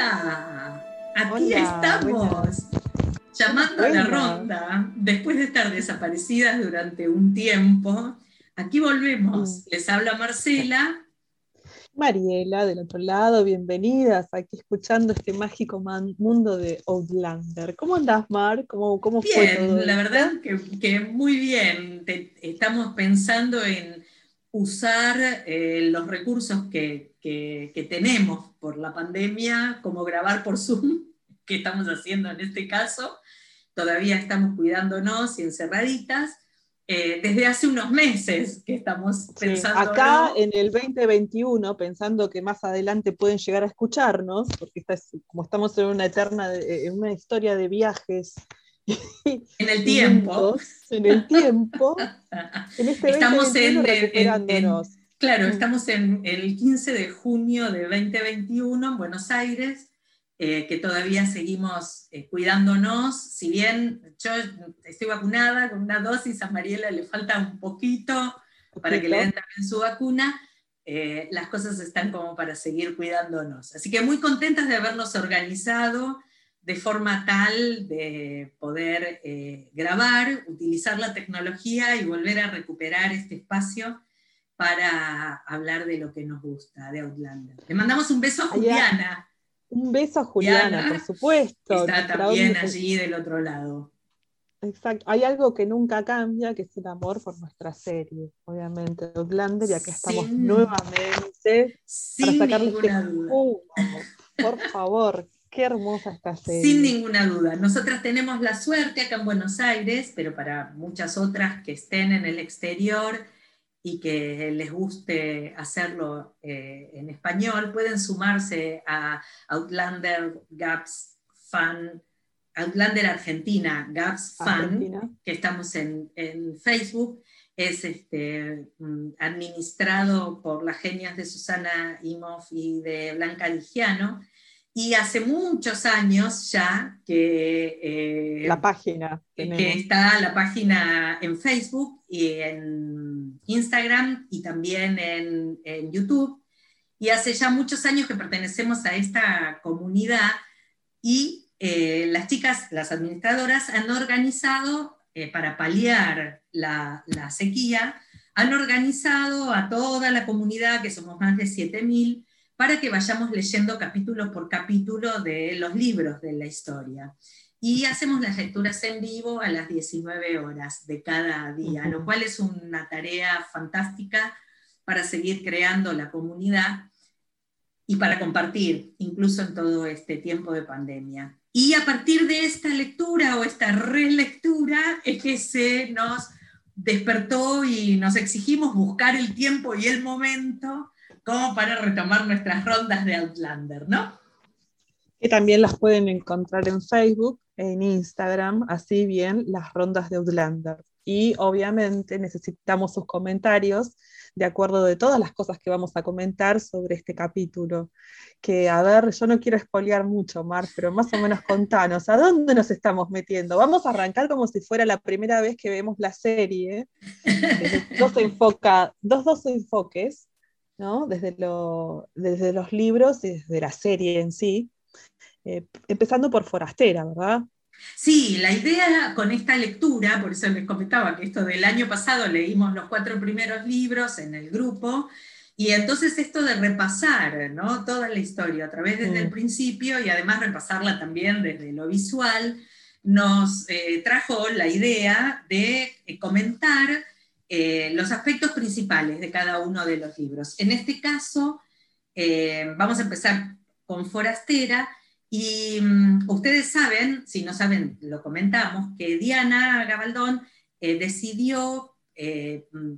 Hola, aquí estamos, llamando a la ronda, después de estar desaparecidas durante un tiempo. Aquí volvemos. Mm. Les habla Marcela. Mariela, del otro lado, bienvenidas aquí escuchando este mágico mundo de Outlander. ¿Cómo andás, Mar? ¿Cómo, cómo fue todo la verdad que, muy bien. estamos pensando en usar eh, los recursos que, que, tenemos por la pandemia, como grabar por Zoom, que estamos haciendo en este caso. Todavía estamos cuidándonos y encerraditas. Eh, desde hace unos meses que estamos pensando. acá en el 2021, pensando que más adelante pueden llegar a escucharnos, porque como estamos en una eterna, en una historia de viajes. En el tiempo. en el tiempo. En este estamos en, recuperándonos. Claro, mm. estamos en el 15 de junio de 2021 en Buenos Aires, eh, que todavía seguimos eh, cuidándonos. Si bien yo estoy vacunada con una dosis, a Mariela le falta un poquito para que le den también su vacuna, eh, las cosas están como para seguir cuidándonos. Así que muy contentas de habernos organizado de forma tal de poder grabar, utilizar la tecnología y volver a recuperar este espacio para hablar de lo que nos gusta, de Outlander. Le mandamos un beso a Juliana. Un beso a Juliana, por supuesto. Está también allí del otro lado. Exacto. Hay algo que nunca cambia, que es el amor por nuestra serie, obviamente, Outlander, y aquí estamos nuevamente sin para este duda. Por favor, qué hermosa esta serie. Sin ninguna duda. Nosotras tenemos la suerte acá en Buenos Aires, pero para muchas otras que estén en el exterior, y que les guste hacerlo eh, en español, pueden sumarse a Outlander Gaps Fan, Outlander Argentina Gaps Fan, que estamos en, Facebook. Es este, mm, administrado por las genias de Susana Imhoff y de Blanca Ligiano. Y hace muchos años ya que... Eh, la página. Que está la página en Facebook y en Instagram y también en, YouTube. Y hace ya muchos años que pertenecemos a esta comunidad y eh, las chicas, las administradoras, han organizado, eh, para paliar la, la sequía, han organizado a toda la comunidad, que somos más de 7.000, para que vayamos leyendo capítulo por capítulo de los libros de la historia. Y hacemos las lecturas en vivo a las 19 horas de cada día, lo cual es una tarea fantástica para seguir creando la comunidad y para compartir, incluso en todo este tiempo de pandemia. Y a partir de esta lectura o esta relectura es que se nos despertó y nos exigimos buscar el tiempo y el momento como para retomar nuestras rondas de Outlander, ¿no? Que también las pueden encontrar en Facebook, en Instagram, así bien las rondas de Outlander. Y obviamente necesitamos sus comentarios de acuerdo de todas las cosas que vamos a comentar sobre este capítulo. Que, a ver, yo no quiero espolear mucho, Mar, pero más o menos contanos, ¿a dónde nos estamos metiendo? Vamos a arrancar como si fuera la primera vez que vemos la serie. dos, enfoca, dos, dos enfoques desde, desde los libros y desde la serie en sí, eh, empezando por Forastera, ¿verdad? Sí, la idea con esta lectura, por eso les comentaba que esto del año pasado leímos los cuatro primeros libros en el grupo, y entonces esto de repasar ¿no? toda la historia a través desde el mm. principio y además repasarla también desde lo visual, nos eh, trajo la idea de eh, comentar eh, los aspectos principales de cada uno de los libros. En este caso, eh, vamos a empezar con Forastera, y mm, ustedes saben, si no saben, lo comentamos, que Diana Gabaldón eh, decidió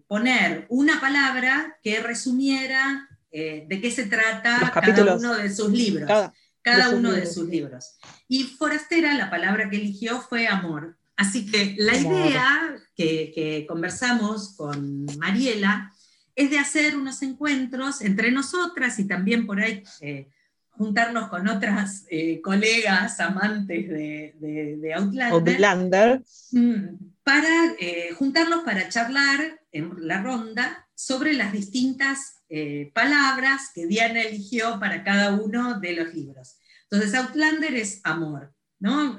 poner una palabra que resumiera de qué se trata cada uno de sus libros. Cada, uno de sus libros. Y Forastera, la palabra que eligió fue amor. Así que la idea que, conversamos con Mariela es de hacer unos encuentros entre nosotras y también por ahí eh, juntarnos con otras eh, colegas amantes de, Outlander, mm, para eh, juntarnos para charlar en la ronda sobre las distintas palabras que Diana eligió para cada uno de los libros. Entonces, Outlander es amor, ¿no?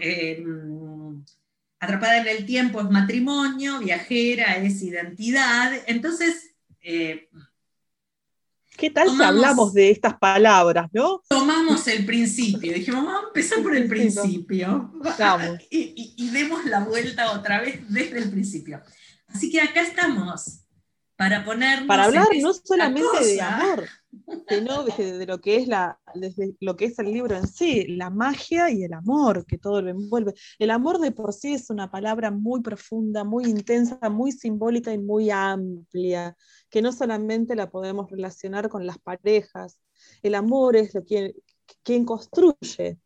Atrapada en el tiempo es matrimonio, viajera es identidad. Entonces, eh, ¿Qué tal si hablamos de estas palabras, no? Tomamos el principio, dijimos, vamos a empezar por el principio. Y, y, demos la vuelta otra vez desde el principio. Así que acá estamos para ponernos. Para hablar no solamente de amor, sino de, lo que es la, desde lo que es el libro en sí, la magia y el amor que todo lo envuelve. El amor de por sí es una palabra muy profunda, muy intensa, muy simbólica y muy amplia, que no solamente la podemos relacionar con las parejas. El amor es lo que, quien construye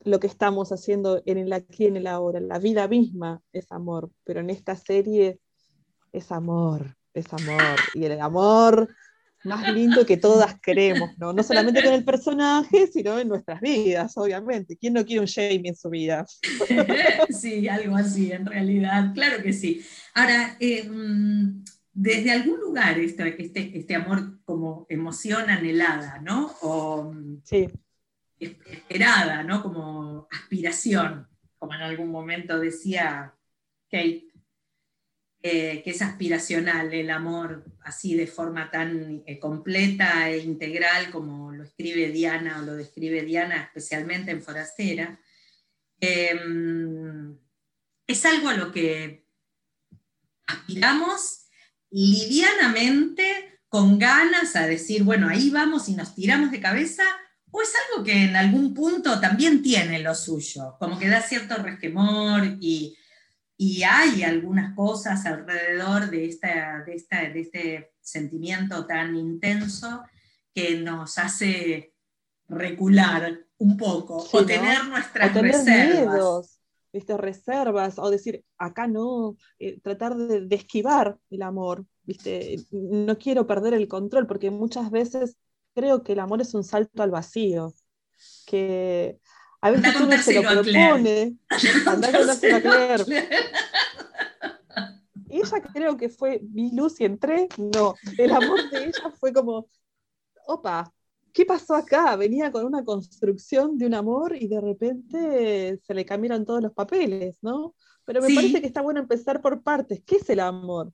lo que estamos haciendo en el aquí y en el ahora. La vida misma es amor, pero en esta serie es amor, es amor. Y el amor más lindo que todas queremos, ¿no? No solamente con el personaje, sino en nuestras vidas, obviamente. ¿Quién no quiere un Jamie en su vida? Sí, algo así, en realidad, claro que sí. Ahora, eh, mm, desde algún lugar este, este, este, amor como emoción anhelada, ¿no? O mm, sí. esperada, ¿no? Como aspiración, como en algún momento decía Kate eh, que es aspiracional el amor así de forma tan eh, completa e integral como lo escribe Diana o lo describe Diana especialmente en Forastera, em, es algo a lo que aspiramos livianamente, con ganas a decir, bueno, ahí vamos y nos tiramos de cabeza, o es algo que en algún punto también tiene lo suyo, como que da cierto resquemor y y hay algunas cosas alrededor de, esta, de, esta, de este sentimiento tan intenso que nos hace recular un poco o tener nuestras reservas. reservas, o decir, acá no, eh, tratar de, esquivar el amor, ¿viste? no quiero perder el control, porque muchas veces creo que el amor es un salto al vacío, que a veces uno se lo propone. Andá con Claire. Ella creo que fue mi luz y entré. No, el amor de ella fue como, opa, ¿qué pasó acá? Venía con una construcción de un amor y de repente se le cambiaron todos los papeles, ¿no? Pero me parece que está bueno empezar por partes. ¿Qué es el amor?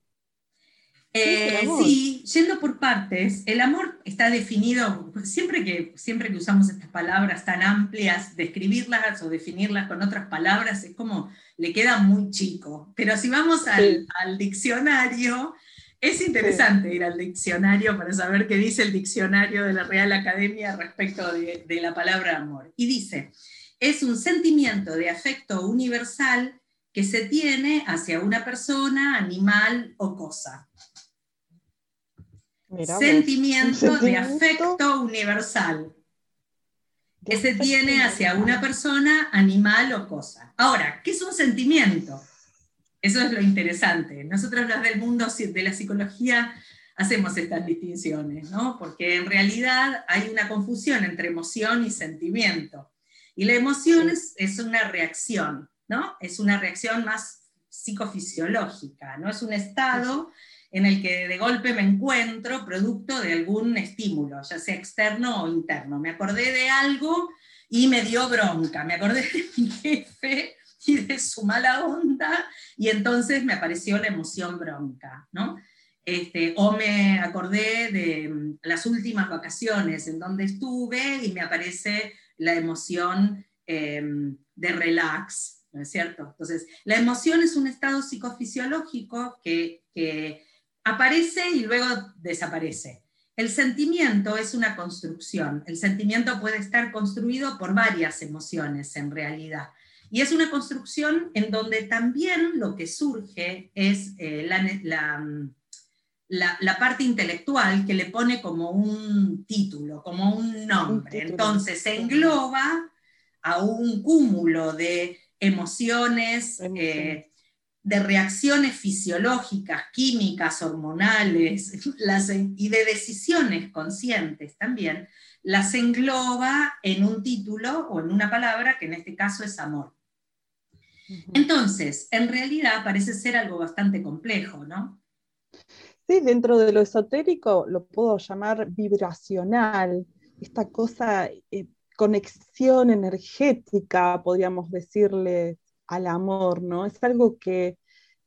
Eh, sí, yendo por partes, el amor está definido, siempre que, siempre que usamos estas palabras tan amplias, describirlas o definirlas con otras palabras es como le queda muy chico. Pero si vamos al, diccionario, es interesante ir al diccionario para saber qué dice el diccionario de la Real Academia respecto de, de la palabra amor. Y dice, es un sentimiento de afecto universal que se tiene hacia una persona, animal o cosa sentimiento, de afecto universal que se tiene hacia una persona, animal o cosa. Ahora, ¿qué es un sentimiento? Eso es lo interesante. Nosotros los del mundo de la psicología hacemos estas distinciones, ¿no? Porque en realidad hay una confusión entre emoción y sentimiento. Y la emoción es, es, una reacción, ¿no? Es una reacción más psicofisiológica, ¿no? Es un estado en el que de golpe me encuentro producto de algún estímulo, ya sea externo o interno. Me acordé de algo y me dio bronca, me acordé de mi jefe y de su mala onda, y entonces me apareció la emoción bronca, ¿no? Este, o me acordé de mm, las últimas vacaciones en donde estuve y me aparece la emoción em, de relax, ¿no es cierto? Entonces, la emoción es un estado psicofisiológico que, que aparece y luego desaparece. El sentimiento es una construcción. El sentimiento puede estar construido por varias emociones en realidad. Y es una construcción en donde también lo que surge es eh, la, la, parte intelectual que le pone como un título, como un nombre. Entonces se engloba a un cúmulo de emociones, eh, de reacciones fisiológicas, químicas, hormonales y de decisiones conscientes también, las engloba en un título o en una palabra que en este caso es amor. Entonces, en realidad parece ser algo bastante complejo, ¿no? Sí, dentro de lo esotérico lo puedo llamar vibracional, esta cosa eh, conexión energética, podríamos decirle, al amor, ¿no? Es algo que,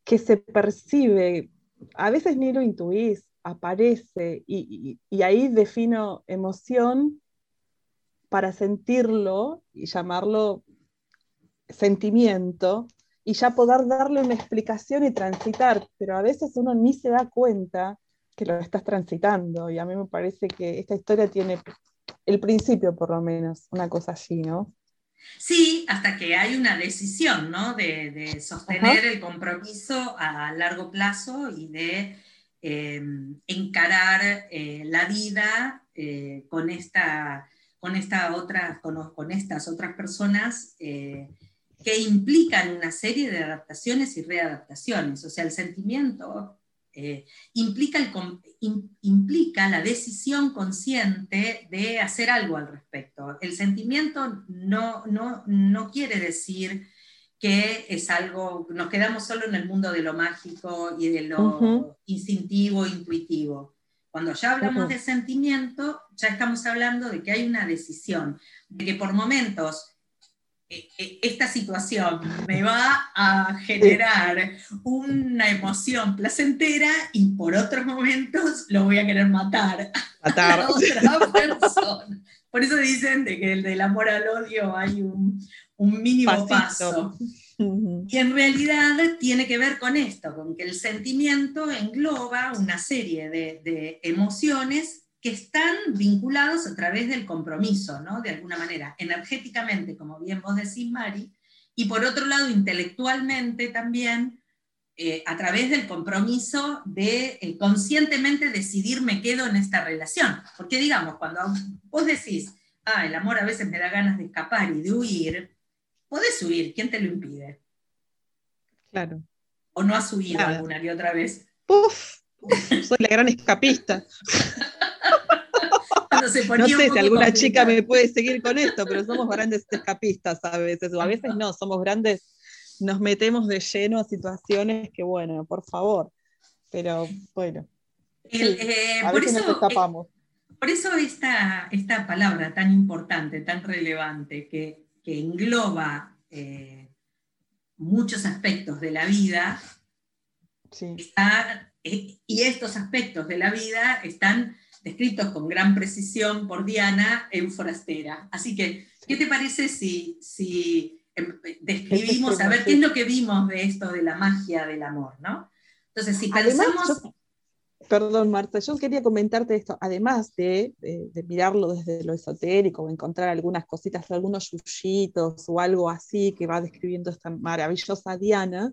se percibe, a veces ni lo intuís, aparece, y, ahí defino emoción para sentirlo y llamarlo sentimiento, y ya poder darle una explicación y transitar, pero a veces uno ni se da cuenta que lo estás transitando, y a mí me parece que esta historia tiene el principio, por lo menos, una cosa así, ¿no? Sí, hasta que hay una decisión, ¿no? De, sostener el compromiso a largo plazo y de em, encarar eh, la vida eh, con, esta, con, esta otra, con, estas otras personas eh, que implican una serie de adaptaciones y readaptaciones. O sea, el sentimiento eh, implica, implica la decisión consciente de hacer algo al respecto. El sentimiento no, no, no quiere decir que es algo, nos quedamos solo en el mundo de lo mágico y de lo instintivo, intuitivo. Cuando ya hablamos de sentimiento, ya estamos hablando de que hay una decisión, de que por momentos esta situación me va a generar una emoción placentera y por otros momentos lo voy a querer matar, matar. a otra persona. Por eso dicen de que el del amor al odio hay un, mínimo paso. Y en realidad tiene que ver con esto, con que el sentimiento engloba una serie de, de emociones que están vinculados a través del compromiso, ¿no? De alguna manera, energéticamente, como bien vos decís, Mari, y por otro lado, intelectualmente también, eh, a través del compromiso de eh, conscientemente decidir me quedo en esta relación. Porque digamos, cuando vos decís, ah, el amor a veces me da ganas de escapar y de huir, podés huir, ¿quién te lo impide? Claro. ¿O no has huido alguna y otra vez? Uf, soy la gran escapista. no sé si alguna chica me puede seguir con esto, pero somos grandes escapistas a veces, o a veces no, somos grandes, nos metemos de lleno a situaciones que, bueno, por favor, pero bueno. Eh, por, eso, escapamos. por eso esta, esta palabra tan importante, tan relevante, que, engloba eh, muchos aspectos de la vida, eh, y estos aspectos de la vida están descritos con gran precisión por Diana en Forastera. Así que, ¿qué te parece si, si em, describimos, a ver qué es lo que vimos de esto de la magia del amor, ¿no? Entonces, si pensamos... perdón, Marta, yo quería comentarte esto, además de, mirarlo desde lo esotérico, encontrar algunas cositas, algunos yuyitos o algo así que va describiendo esta maravillosa Diana,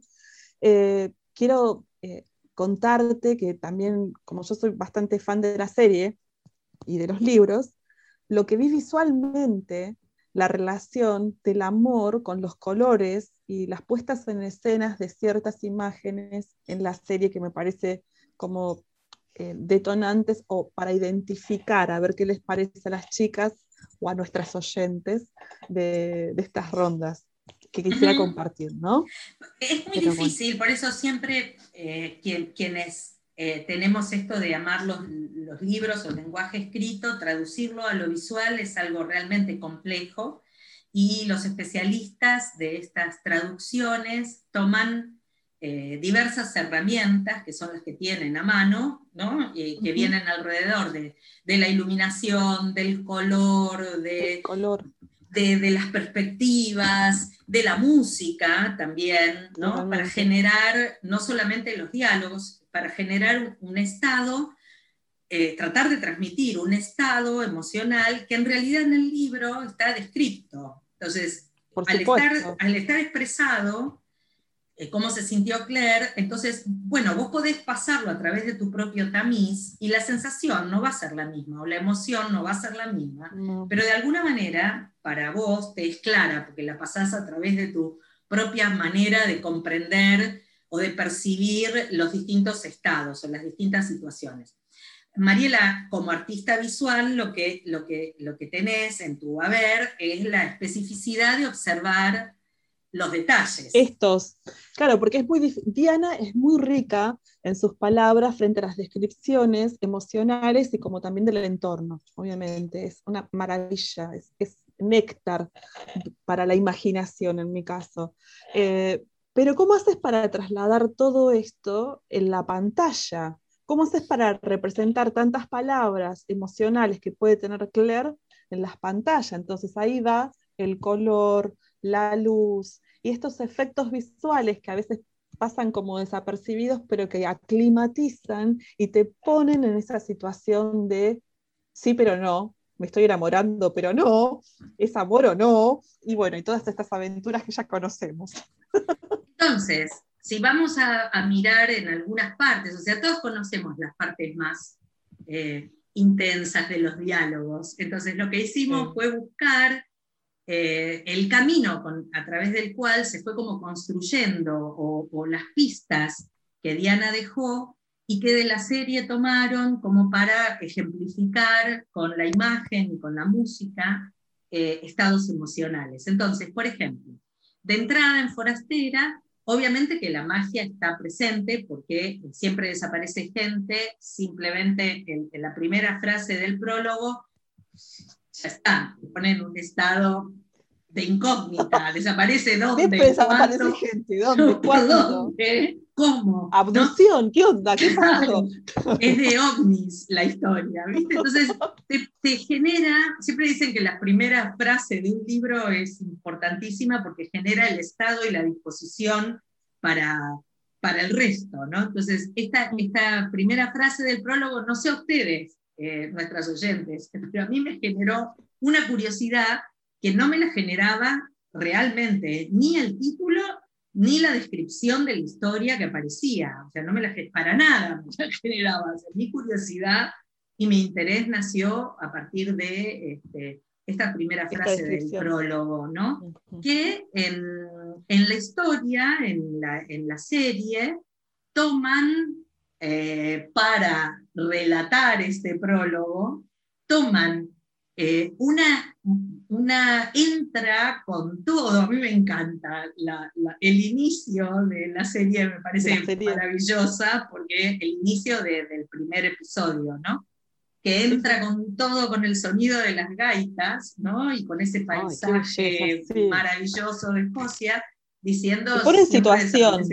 eh, quiero eh, contarte que también, como yo soy bastante fan de la serie y de los libros, lo que vi visualmente, la relación del amor con los colores y las puestas en escenas de ciertas imágenes en la serie que me parece como eh, detonantes o para identificar, a ver qué les parece a las chicas o a nuestras oyentes de estas rondas que quisiera compartir, ¿no? Es muy difícil, por eso siempre eh, quienes eh, tenemos esto de amar los, libros o el lenguaje escrito, traducirlo a lo visual es algo realmente complejo y los especialistas de estas traducciones toman eh, diversas herramientas que son las que tienen a mano, ¿no? que vienen alrededor de, de, la iluminación, del color, de, color de, las perspectivas, de la música también, ¿no? Para generar no solamente los diálogos, para generar un estado, eh, tratar de transmitir un estado emocional que en realidad en el libro está descrito. Entonces, al estar, al estar, expresado, cómo se sintió Claire, entonces, bueno, vos podés pasarlo a través de tu propio tamiz y la sensación no va a ser la misma, o la emoción no va a ser la misma, pero de alguna manera para vos te es clara, porque la pasás a través de tu propia manera de comprender o de percibir los distintos estados o las distintas situaciones. Mariela, como artista visual, lo que, lo que, lo que tenés en tu haber es la especificidad de observar los detalles. Estos, claro, porque es muy Diana es muy rica en sus palabras frente a las descripciones emocionales y como también del entorno, obviamente, es una maravilla, es, néctar para la imaginación en mi caso. Eh, pero ¿cómo haces para trasladar todo esto en la pantalla? ¿Cómo haces para representar tantas palabras emocionales que puede tener Claire en las pantallas? Entonces ahí va el color, la luz y estos efectos visuales que a veces pasan como desapercibidos, pero que aclimatizan y te ponen en esa situación de sí, pero no, me estoy enamorando, pero no, es amor o no, y bueno, y todas estas aventuras que ya conocemos. Entonces, si vamos a, mirar en algunas partes, o sea, todos conocemos las partes más eh, intensas de los diálogos, entonces lo que hicimos fue buscar eh, el camino a través del cual se fue como construyendo o las pistas que Diana dejó y que de la serie tomaron como para ejemplificar con la imagen y con la música eh, estados emocionales. Entonces, por ejemplo, de entrada en Forastera, obviamente que la magia está presente porque siempre desaparece gente, simplemente en, la primera frase del prólogo, ya está, te ponen un estado de incógnita, desaparece dónde, desaparece gente, dónde, cuándo. ¿Cómo? Abducción, ¿qué onda? ¿Qué pasó? Es de ovnis la historia, ¿viste? Entonces te, genera, siempre dicen que la primera frase de un libro es importantísima porque genera el estado y la disposición para, para el resto, ¿no? Entonces, esta, esta primera frase del prólogo, no sé a ustedes, eh, nuestras oyentes, pero a mí me generó una curiosidad que no me la generaba realmente ni el título ni la descripción de la historia que aparecía. O sea, no me la para nada me generaba. mi curiosidad y mi interés nació a partir de este, esta primera frase del prólogo, ¿no? Que en, la historia, en la, en la serie, toman eh, para relatar este prólogo, toman eh, una una entra con todo, a mí me encanta el inicio de la serie, me parece maravillosa, porque el inicio del primer episodio, ¿no? Que entra con todo, con el sonido de las gaitas, ¿no? Y con ese paisaje maravilloso de Escocia, diciendo... Te pone en situación.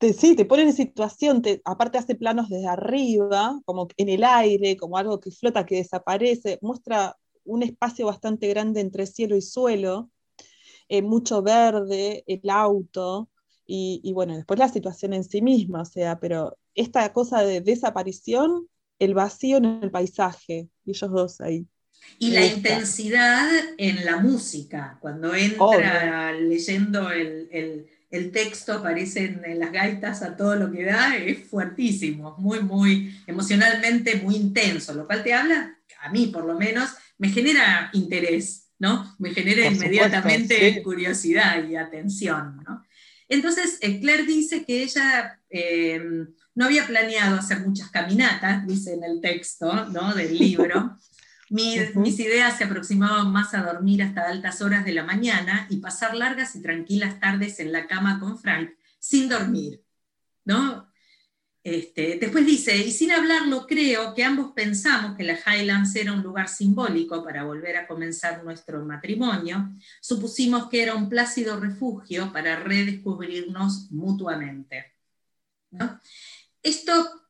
¿No? sí, te pone en situación, te, aparte hace planos desde arriba, como en el aire, como algo que flota, que desaparece, muestra un espacio bastante grande entre cielo y suelo, eh, mucho verde, el auto, y, bueno, después la situación en sí misma, o sea, pero esta cosa de desaparición, el vacío en el paisaje, y ellos dos ahí. Y la intensidad en la música, cuando entra leyendo el, el, texto, aparecen en las gaitas a todo lo que da, es fuertísimo, muy, muy emocionalmente muy intenso, lo cual te habla, a mí por lo menos, me genera interés, ¿no? Me genera inmediatamente curiosidad y atención, ¿no? Entonces, eh, Claire dice que ella eh, no había planeado hacer muchas caminatas, dice en el texto ¿no? del libro. Mis, mis, ideas se aproximaban más a dormir hasta altas horas de la mañana y pasar largas y tranquilas tardes en la cama con Frank sin dormir. ¿no? Este, después dice, y sin hablarlo creo que ambos pensamos que la Highlands era un lugar simbólico para volver a comenzar nuestro matrimonio, supusimos que era un plácido refugio para redescubrirnos mutuamente. Esto,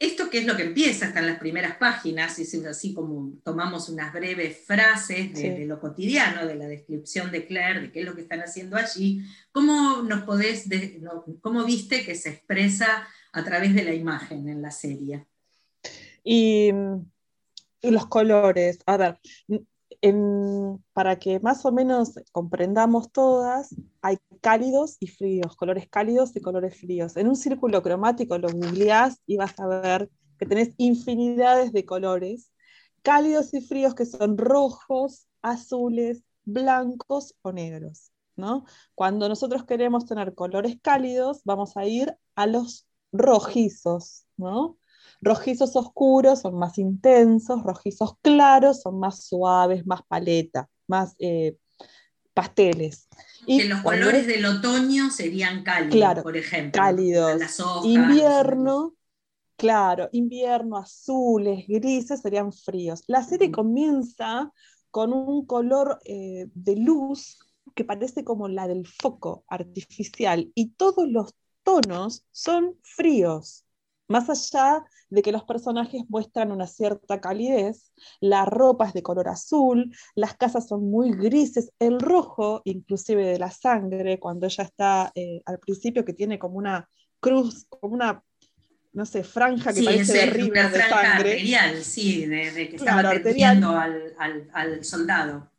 esto que es lo que empieza, hasta en las primeras páginas, es así como tomamos unas breves frases de, lo cotidiano, de la descripción de Claire, de qué es lo que están haciendo allí, ¿cómo nos podés, cómo viste que se expresa a través de la imagen en la serie. Y, los colores, a ver, para que más o menos comprendamos todas, hay cálidos y fríos, colores cálidos y colores fríos. En un círculo cromático lo googleás y vas a ver que tenés infinidades de colores, cálidos y fríos que son rojos, azules, blancos o negros. ¿no? Cuando nosotros queremos tener colores cálidos, vamos a ir a los rojizos, ¿no? Rojizos oscuros son más intensos, rojizos claros son más suaves, más paleta, más eh, pasteles. Y los colores del otoño serían cálidos, por ejemplo. Cálidos. invierno, claro, invierno, azules, grises serían fríos. La serie comienza con un color eh, de luz que parece como la del foco artificial y todos los tonos son fríos. Más allá de que los personajes muestran una cierta calidez, la ropa es de color azul, las casas son muy grises, el rojo, inclusive de la sangre, cuando ella está eh, al principio que tiene como una cruz, como una, no sé, franja que parece de río de sangre. Arterial, sí, de, que estaba atendiendo al, al, soldado.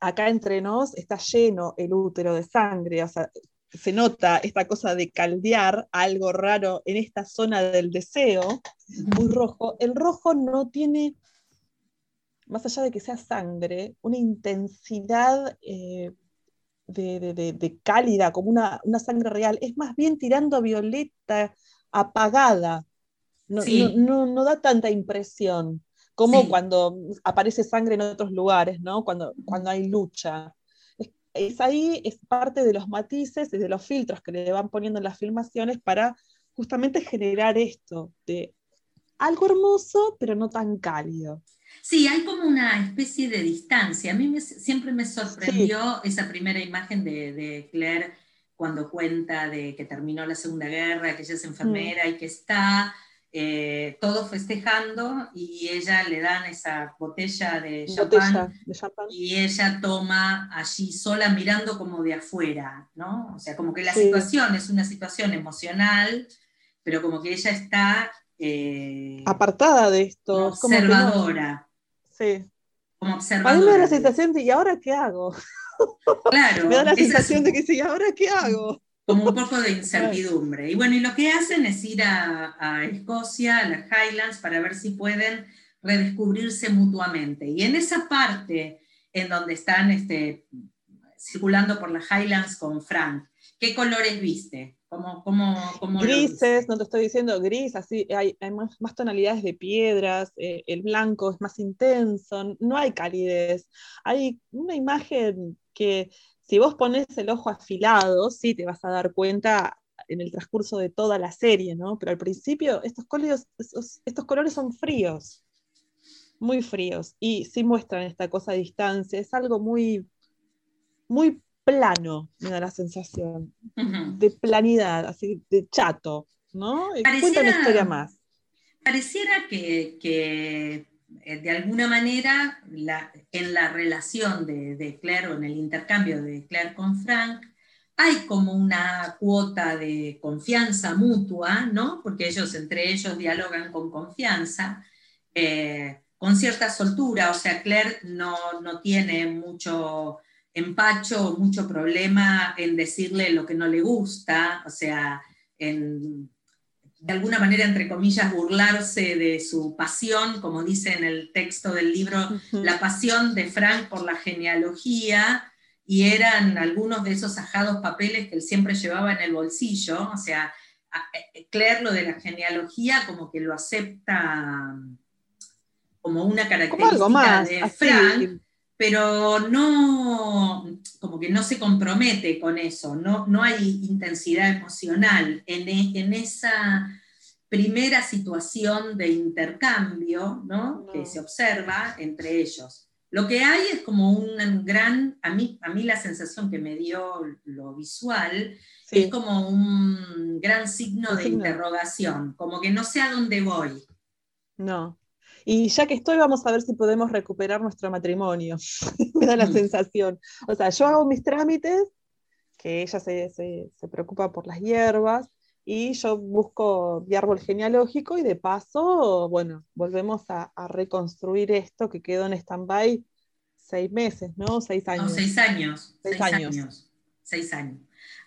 Acá entre nos está lleno el útero de sangre, o sea, se nota esta cosa de caldear algo raro en esta zona del deseo, muy rojo. El rojo no tiene, más allá de que sea sangre, una intensidad eh, de, cálida, como una, sangre real. Es más bien tirando a violeta, apagada. No, no, da tanta impresión como cuando aparece sangre en otros lugares, ¿no? cuando, cuando hay lucha es ahí, es parte de los matices y de los filtros que le van poniendo en las filmaciones para justamente generar esto de algo hermoso, pero no tan cálido. Sí, hay como una especie de distancia. A mí siempre me sorprendió esa primera imagen de, Claire cuando cuenta de que terminó la Segunda Guerra, que ella es enfermera y que está eh, todos festejando y ella le dan esa botella de champán, y ella toma allí sola mirando como de afuera, ¿no? O sea, como que la situación es una situación emocional, pero como que ella está... Eh, Apartada de esto. Observadora. Sí. Como observadora. A mí me da la sensación de, ¿y ahora qué hago? Claro. me da la sensación de que sí, ¿y ahora qué hago? Como un poco de incertidumbre. Y bueno, y lo que hacen es ir a, Escocia, a las Highlands, para ver si pueden redescubrirse mutuamente. Y en esa parte en donde están este, circulando por las Highlands con Frank, ¿qué colores viste? ¿Cómo, cómo, Grises, no te estoy diciendo gris, así hay, más, tonalidades de piedras, eh, el blanco es más intenso, no hay calidez. Hay una imagen que si vos pones el ojo afilado, sí te vas a dar cuenta en el transcurso de toda la serie, ¿no? Pero al principio estos colores, estos colores son fríos, muy fríos, y sí muestran esta cosa de distancia, es algo muy, muy plano, me da la sensación, de planidad, así de chato, ¿no? Cuenta una historia más. Pareciera que eh, de alguna manera, en la relación de, Claire o en el intercambio de Claire con Frank, hay como una cuota de confianza mutua, ¿no? Porque ellos entre ellos dialogan con confianza, eh, con cierta soltura, o sea, Claire no, no tiene mucho empacho, mucho problema en decirle lo que no le gusta, o sea, en de alguna manera, entre comillas, burlarse de su pasión, como dice en el texto del libro, la pasión de Frank por la genealogía, y eran algunos de esos ajados papeles que él siempre llevaba en el bolsillo, o sea, eh, Claire lo de la genealogía como que lo acepta como una característica de Frank, pero no, como que no se compromete con eso, no, no hay intensidad emocional en, e, en esa primera situación de intercambio ¿no? que se observa entre ellos. Lo que hay es como un gran, a mí, a mí la sensación que me dio lo visual es como un gran signo de interrogación, como que no sé a dónde voy. No, y ya que estoy, vamos a ver si podemos recuperar nuestro matrimonio. Me da la mm. sensación. O sea, yo hago mis trámites, que ella se, se, preocupa por las hierbas, y yo busco mi árbol genealógico y de paso, bueno, volvemos a, reconstruir esto que quedó en stand-by seis meses, ¿no? Seis años. seis años. Seis, años. Seis años.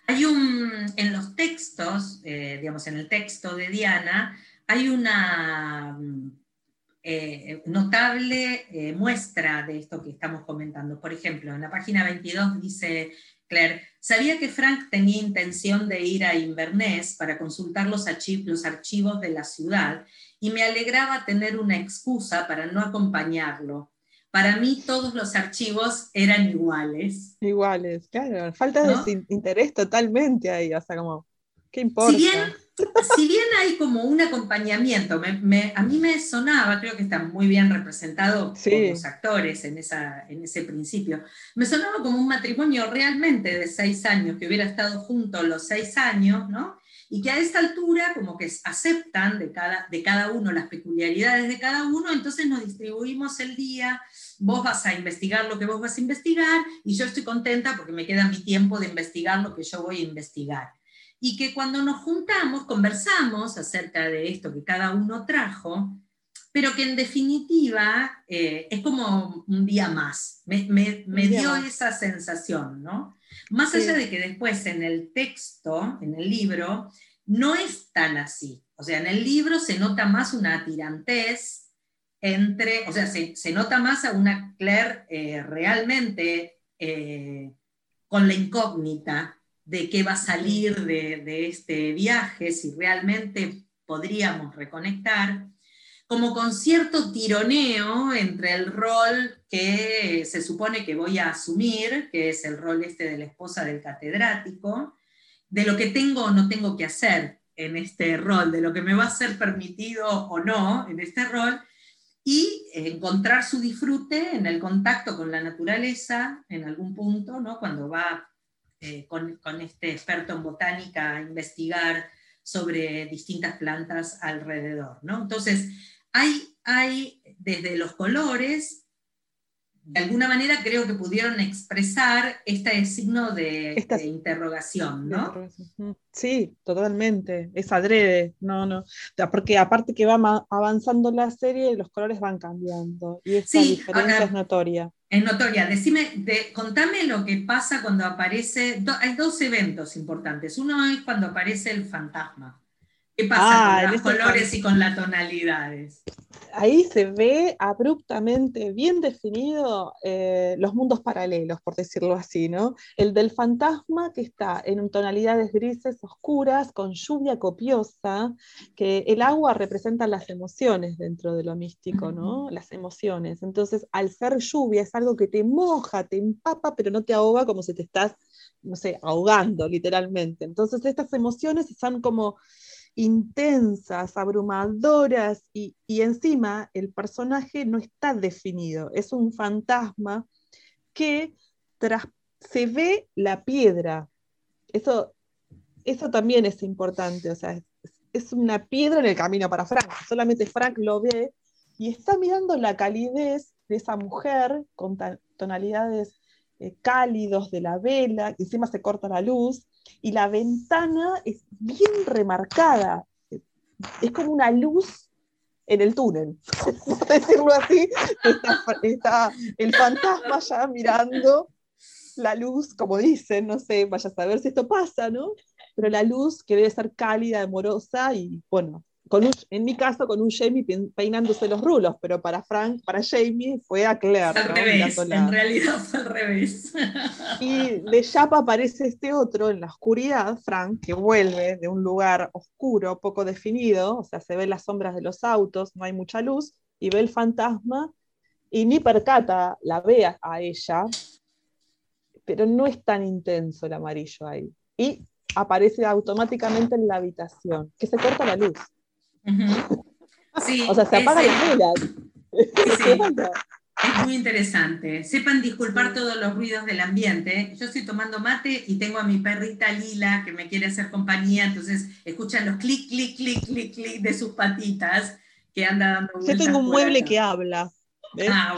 Hay un, en los textos, eh, digamos, en el texto de Diana, hay una eh, notable eh, muestra de esto que estamos comentando. Por ejemplo, en la página 22 dice Claire, sabía que Frank tenía intención de ir a Inverness para consultar los, los archivos de la ciudad y me alegraba tener una excusa para no acompañarlo. Para mí todos los archivos eran iguales. Iguales, claro. Falta de interés totalmente ahí, o sea, como, ¿qué importa? Si bien si bien hay como un acompañamiento, a mí me sonaba, creo que está muy bien representado por los actores en, esa, en ese principio, me sonaba como un matrimonio realmente de seis años, que hubiera estado juntos los seis años, ¿no? Y que a esta altura como que aceptan de cada, de cada uno las peculiaridades de cada uno, entonces nos distribuimos el día, vos vas a investigar lo que vos vas a investigar y yo estoy contenta porque me queda mi tiempo de investigar lo que yo voy a investigar y que cuando nos juntamos conversamos acerca de esto que cada uno trajo, pero que en definitiva eh, es como un día más. Me, dio esa sensación, ¿no? Más allá de que después en el texto, en el libro, no es tan así. O sea, en el libro se nota más una tirantez entre, o sea, se, nota más a una Claire eh, realmente eh, con la incógnita de qué va a salir de, este viaje, si realmente podríamos reconectar, como con cierto tironeo entre el rol que se supone que voy a asumir, que es el rol este de la esposa del catedrático, de lo que tengo o no tengo que hacer en este rol, de lo que me va a ser permitido o no en este rol, y encontrar su disfrute en el contacto con la naturaleza en algún punto, ¿no? cuando va eh, con, este experto en botánica a investigar sobre distintas plantas alrededor. ¿no? Entonces, hay, hay desde los colores de alguna manera creo que pudieron expresar este signo de, interrogación, ¿no? Sí, totalmente, es adrede, no, no, porque aparte que va avanzando la serie, los colores van cambiando y esa diferencia es notoria. Es notoria. Decime, de, contame lo que pasa cuando aparece, hay dos eventos importantes. Uno es cuando aparece el fantasma. ¿Qué pasa ah, con los colores y con las tonalidades? ahí se ve abruptamente bien definido eh, los mundos paralelos, por decirlo así, ¿no? El del fantasma que está en tonalidades grises oscuras, con lluvia copiosa, que el agua representa las emociones dentro de lo místico, ¿no? Las emociones. Entonces, al ser lluvia es algo que te moja, te empapa, pero no te ahoga como si te estás, no sé, ahogando literalmente. Entonces, estas emociones están como intensas, abrumadoras y, encima el personaje no está definido, es un fantasma que tras, se ve la piedra. Eso, eso también es importante, o sea, es, una piedra en el camino para Frank, solamente Frank lo ve y está mirando la calidez de esa mujer con tonalidades eh, cálidos de la vela, encima se corta la luz, y la ventana es bien remarcada. Es como una luz en el túnel, por decirlo así. Está, el fantasma ya mirando la luz, como dicen, no sé, vaya a saber si esto pasa, ¿no? Pero la luz que debe ser cálida, amorosa y bueno, en mi caso con un Jamie peinándose los rulos, pero para Frank, para Jamie fue a Claire. Al revés, en realidad fue al revés. Y de Chapa aparece este otro en la oscuridad, Frank, que vuelve de un lugar oscuro, poco definido, o sea, se ven las sombras de los autos, no hay mucha luz, y ve el fantasma y ni percata, la ve a ella, pero no es tan intenso el amarillo ahí. Y aparece automáticamente en la habitación, que se corta la luz o sea, se apagan las velas. Es muy interesante. Sepan disculpar todos los ruidos del ambiente. Yo estoy tomando mate y tengo a mi perrita Lila que me quiere hacer compañía, entonces escuchan los clic, clic, clic, clic, clic de sus patitas que anda dando Yo tengo un mueble que habla. Ah,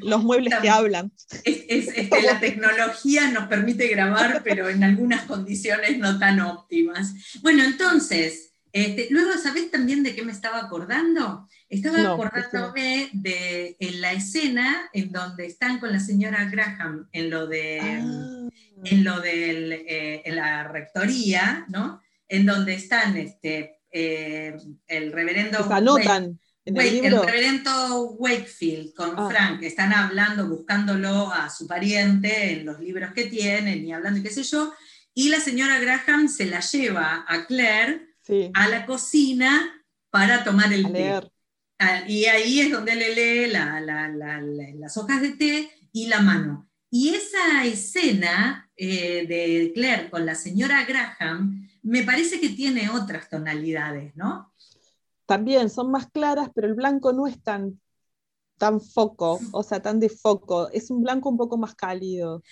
los muebles que hablan. Es, que la tecnología nos permite grabar, pero en algunas condiciones no tan óptimas. Bueno, entonces, este, luego, ¿sabés también de qué me estaba acordando? Estaba acordándome de la escena en donde están con la señora Graham en lo de, ah. en lo de eh, la rectoría, ¿no? En donde están este, eh, el reverendo. anotan. el, reverendo Wakefield con ah. Frank, están hablando, buscándolo a su pariente en los libros que tienen y hablando y qué sé yo, y la señora Graham se la lleva a Claire a la cocina para tomar el té. Ah, y ahí es donde le lee las hojas de té y la mano. Y esa escena eh, de Claire con la señora Graham me parece que tiene otras tonalidades, ¿no? También son más claras, pero el blanco no es tan, tan foco, o sea, tan de foco. Es un blanco un poco más cálido.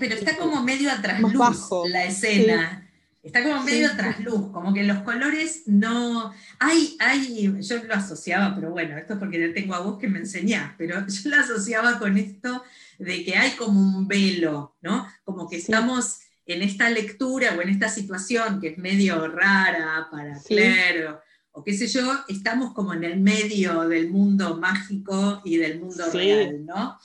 pero está como medio a trasluz la escena. Está como medio trasluz, como que los colores no. Hay, hay, yo lo asociaba, pero bueno, esto es porque te tengo a vos que me enseñás, pero yo lo asociaba con esto de que hay como un velo, ¿no? Como que estamos en esta lectura o en esta situación que es medio rara para Claire, o, qué sé yo, estamos como en el medio del mundo mágico y del mundo real, ¿no?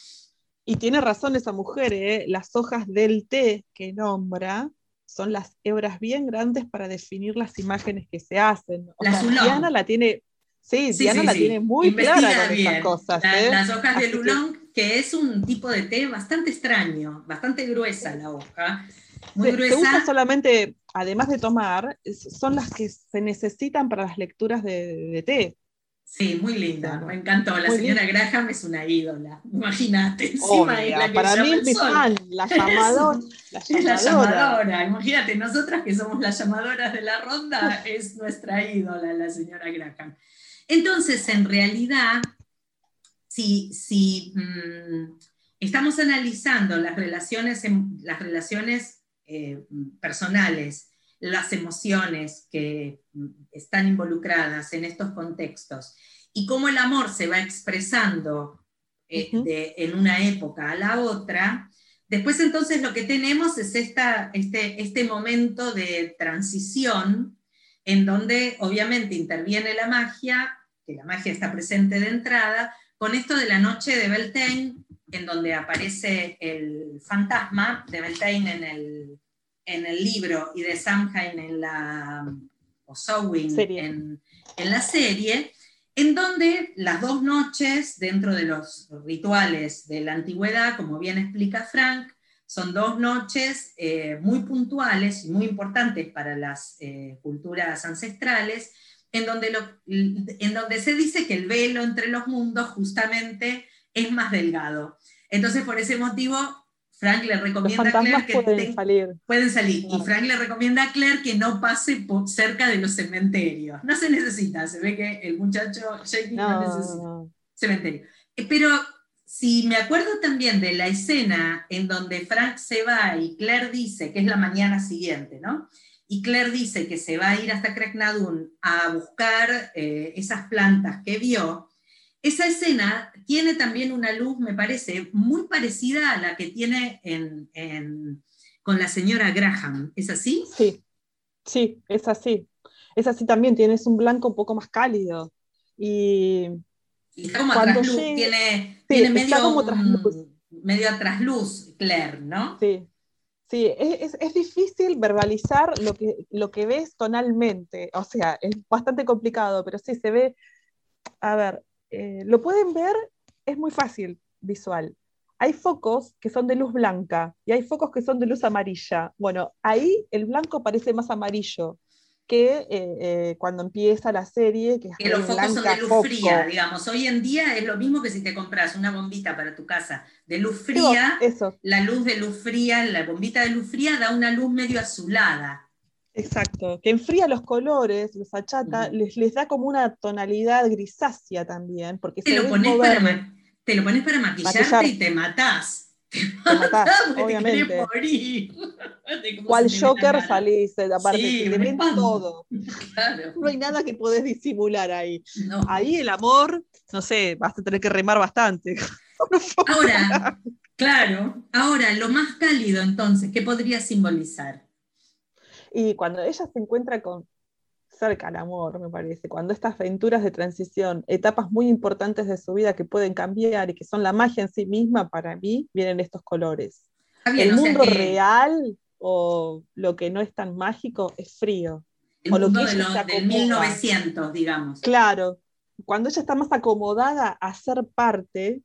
Y tiene razón esa mujer, ¿eh? las hojas del té que nombra son las hebras bien grandes para definir las imágenes que se hacen. Diana la tiene, sí, Diana la tiene muy clara con estas cosas. ¿eh? Las hojas de Lulong, que... es un tipo de té bastante extraño, bastante gruesa la hoja. Muy gruesa. Se usa solamente, además de tomar, son las que se necesitan para las lecturas de té. Sí, muy linda, me encantó. La señora Graham es una ídola, imagínate. para mí es mi fan, la llamadora. Es la llamadora, imagínate, nosotras que somos las llamadoras de la ronda, es nuestra ídola la señora Graham. Entonces, en realidad, si, si mm, estamos analizando las relaciones, las relaciones eh, personales, las emociones que mm, están involucradas en estos contextos y cómo el amor se va expresando eh, en una época a la otra, después entonces lo que tenemos es esta, este, este momento de transición en donde obviamente interviene la magia, que la magia está presente de entrada, con esto de la noche de Beltane, en donde aparece el fantasma de Beltane en el, en el libro y de Samhain en la, o en, en, la serie, en donde las dos noches, dentro de los rituales de la antigüedad, como bien explica Frank, son dos noches eh, muy puntuales y muy importantes para las eh, culturas ancestrales, en donde, lo, en donde se dice que el velo entre los mundos justamente es más delgado. Entonces, por ese motivo, Frank le recomienda a Claire que pueden salir. Pueden salir. Y Frank le recomienda a Claire que no pase por cerca de los cementerios. No se necesita, se ve que el muchacho Jake no, necesita cementerio. Eh, pero si me acuerdo también de la escena en donde Frank se va y Claire dice que es la mañana siguiente, ¿no? Y Claire dice que se va a ir hasta Cracknadun a buscar eh, esas plantas que vio. Esa escena tiene también una luz, me parece, muy parecida a la que tiene con la señora Graham. ¿Es así? Sí, sí, es así. Es así también, tienes un blanco un poco más cálido. Y, está como a trasluz, tiene, medio, como trasluz. medio a trasluz, Claire, ¿no? Sí, Sí, es, es, difícil verbalizar lo que, lo que ves tonalmente, o sea, es bastante complicado, pero sí se ve, a ver, eh, lo pueden ver, es muy fácil visual. Hay focos que son de luz blanca y hay focos que son de luz amarilla. Bueno, ahí el blanco parece más amarillo que eh, eh, cuando empieza la serie. Que, los focos son de luz fría, digamos. Hoy en día es lo mismo que si te compras una bombita para tu casa de luz fría. Eso. La luz de luz fría, la bombita de luz fría da una luz medio azulada. Exacto, que enfría los colores, los achata, les, les, da como una tonalidad grisácea también. Porque te, lo pones para te lo pones para maquillarte y te matás. Te, matás, obviamente. Morir. ¿Cuál Joker salís? Aparte, sí, te ven todo. No hay nada que podés disimular ahí. Ahí el amor, no sé, vas a tener que remar bastante. ahora, claro, ahora lo más cálido entonces, ¿qué podría simbolizar? Y cuando ella se encuentra con cerca al amor, me parece, cuando estas aventuras de transición, etapas muy importantes de su vida que pueden cambiar y que son la magia en sí misma, para mí, vienen estos colores. el mundo real o lo que no es tan mágico es frío. El mundo de del 1900, digamos. Claro, cuando ella está más acomodada a ser parte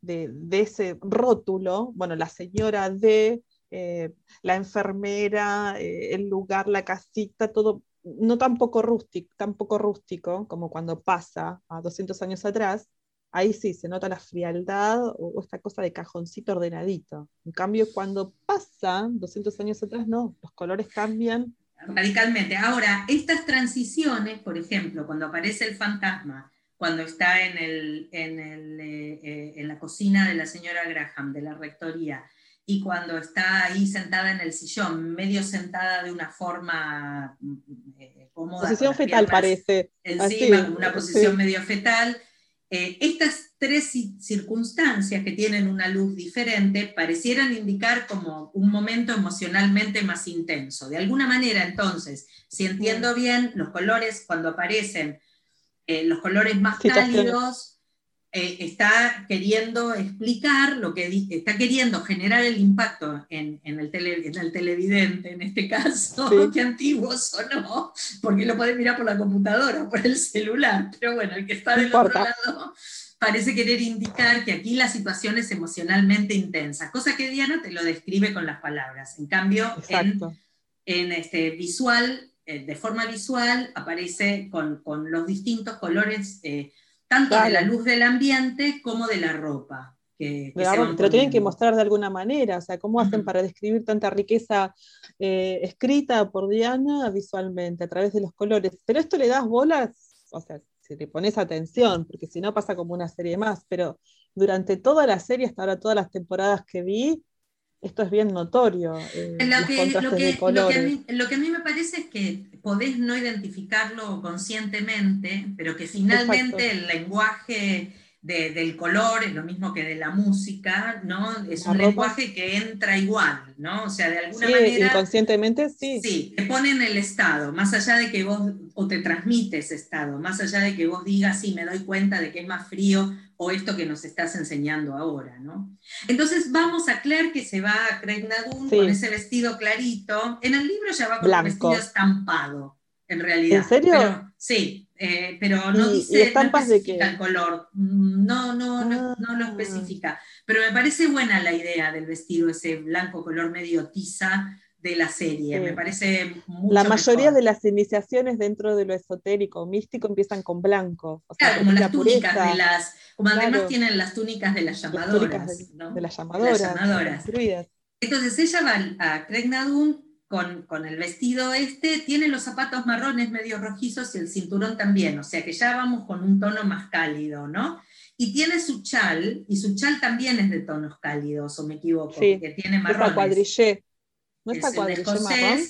de, de ese rótulo, bueno, la señora de eh, la enfermera, eh, el lugar, la casita, todo no tan poco rústico, tan poco rústico como cuando pasa a 200 años atrás, ahí sí se nota la frialdad o, esta cosa de cajoncito ordenadito. En cambio, cuando pasa 200 años atrás, no, los colores cambian radicalmente. Ahora, estas transiciones, por ejemplo, cuando aparece el fantasma, cuando está en, el, en, el, eh, en la cocina de la señora Graham, de la rectoría, y cuando está ahí sentada en el sillón, medio sentada de una forma eh, cómoda. Posición fetal parece. Encima, una posición medio fetal. Eh, estas tres circunstancias que tienen una luz diferente parecieran indicar como un momento emocionalmente más intenso. De alguna manera, entonces, si entiendo bien, los colores cuando aparecen, eh, los colores más cálidos, eh, está queriendo explicar lo que está queriendo generar el impacto en, el, televidente, en este caso, que qué antiguos o no, porque lo puede mirar por la computadora por el celular, pero bueno, el que está del otro lado parece querer indicar que aquí la situación es emocionalmente intensa, cosa que Diana te lo describe con las palabras. En cambio, en, este visual, eh, de forma visual, aparece con, los distintos colores. Eh, tanto de la luz del ambiente como de la ropa. Que, pero tienen que mostrar de alguna manera, o sea, cómo hacen para describir tanta riqueza eh, escrita por Diana visualmente, a través de los colores. Pero esto le das bolas, o sea, si le pones atención, porque si no pasa como una serie más, pero durante toda la serie, hasta ahora todas las temporadas que vi, esto es bien notorio. Eh, lo, que, lo, que, a mí, me parece es que podés no identificarlo conscientemente, pero que finalmente el lenguaje del color es lo mismo que de la música, ¿no? Es un lenguaje que entra igual, ¿no? O sea, de alguna sí, manera. Inconscientemente, sí. Sí, te pone en el estado, más allá de que vos, o te transmite ese estado, más allá de que vos digas, sí, me doy cuenta de que es más frío o esto que nos estás enseñando ahora, ¿no? Entonces vamos a Claire que se va a Craig Nadun con ese vestido clarito. En el libro ya va con un vestido estampado, en realidad. ¿En serio? sí, eh, pero no dice estampas de qué? el color. No, no, no, no, lo ah. especifica. Pero me parece buena la idea del vestido, ese blanco color medio tiza, de la serie. Me parece mucho La mayoría de las iniciaciones dentro de lo esotérico, místico, empiezan con blanco. claro, como las túnicas de las. Como además tienen las túnicas de las llamadoras. de, las llamadoras. Entonces ella va a Craig con, con, el vestido este, tiene los zapatos marrones medio rojizos y el cinturón también, o sea que ya vamos con un tono más cálido, ¿no? Y tiene su chal, y su chal también es de tonos cálidos, o me equivoco, sí, que tiene marrones. cuadrillé. ¿No cuadrillé marrón?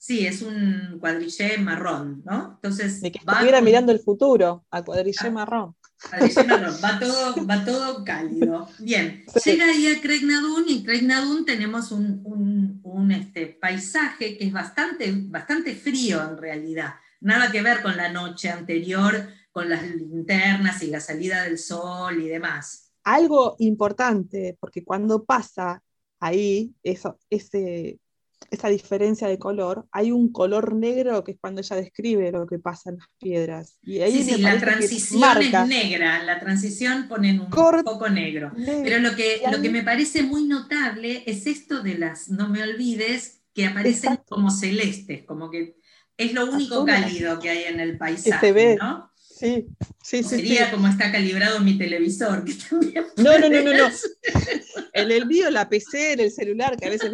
Sí, es un cuadrillé marrón, ¿no? Entonces. De que estuviera mirando el futuro, a cuadrillé ah, marrón. Cuadrillé marrón, va todo, va todo cálido. Bien, llega ahí a Craig Nadun y Craig Nadun tenemos un, un, un este, paisaje que es bastante, bastante frío en realidad. Nada que ver con la noche anterior, con las linternas y la salida del sol y demás. Algo importante, porque cuando pasa ahí eso, ese, esa diferencia de color, hay un color negro que es cuando ella describe lo que pasa en las piedras. Y ahí sí, sí la transición es negra, la transición ponen un poco negro. Pero lo que, lo que me parece muy notable es esto de las, no me olvides, que aparecen como celestes, como que es lo único cálido que hay en el paisaje, se ve. ¿no? Sí, sí, sí. Sería como está calibrado mi televisor, que No, no, no, no, no. En el mío, la PC, en el celular, que a veces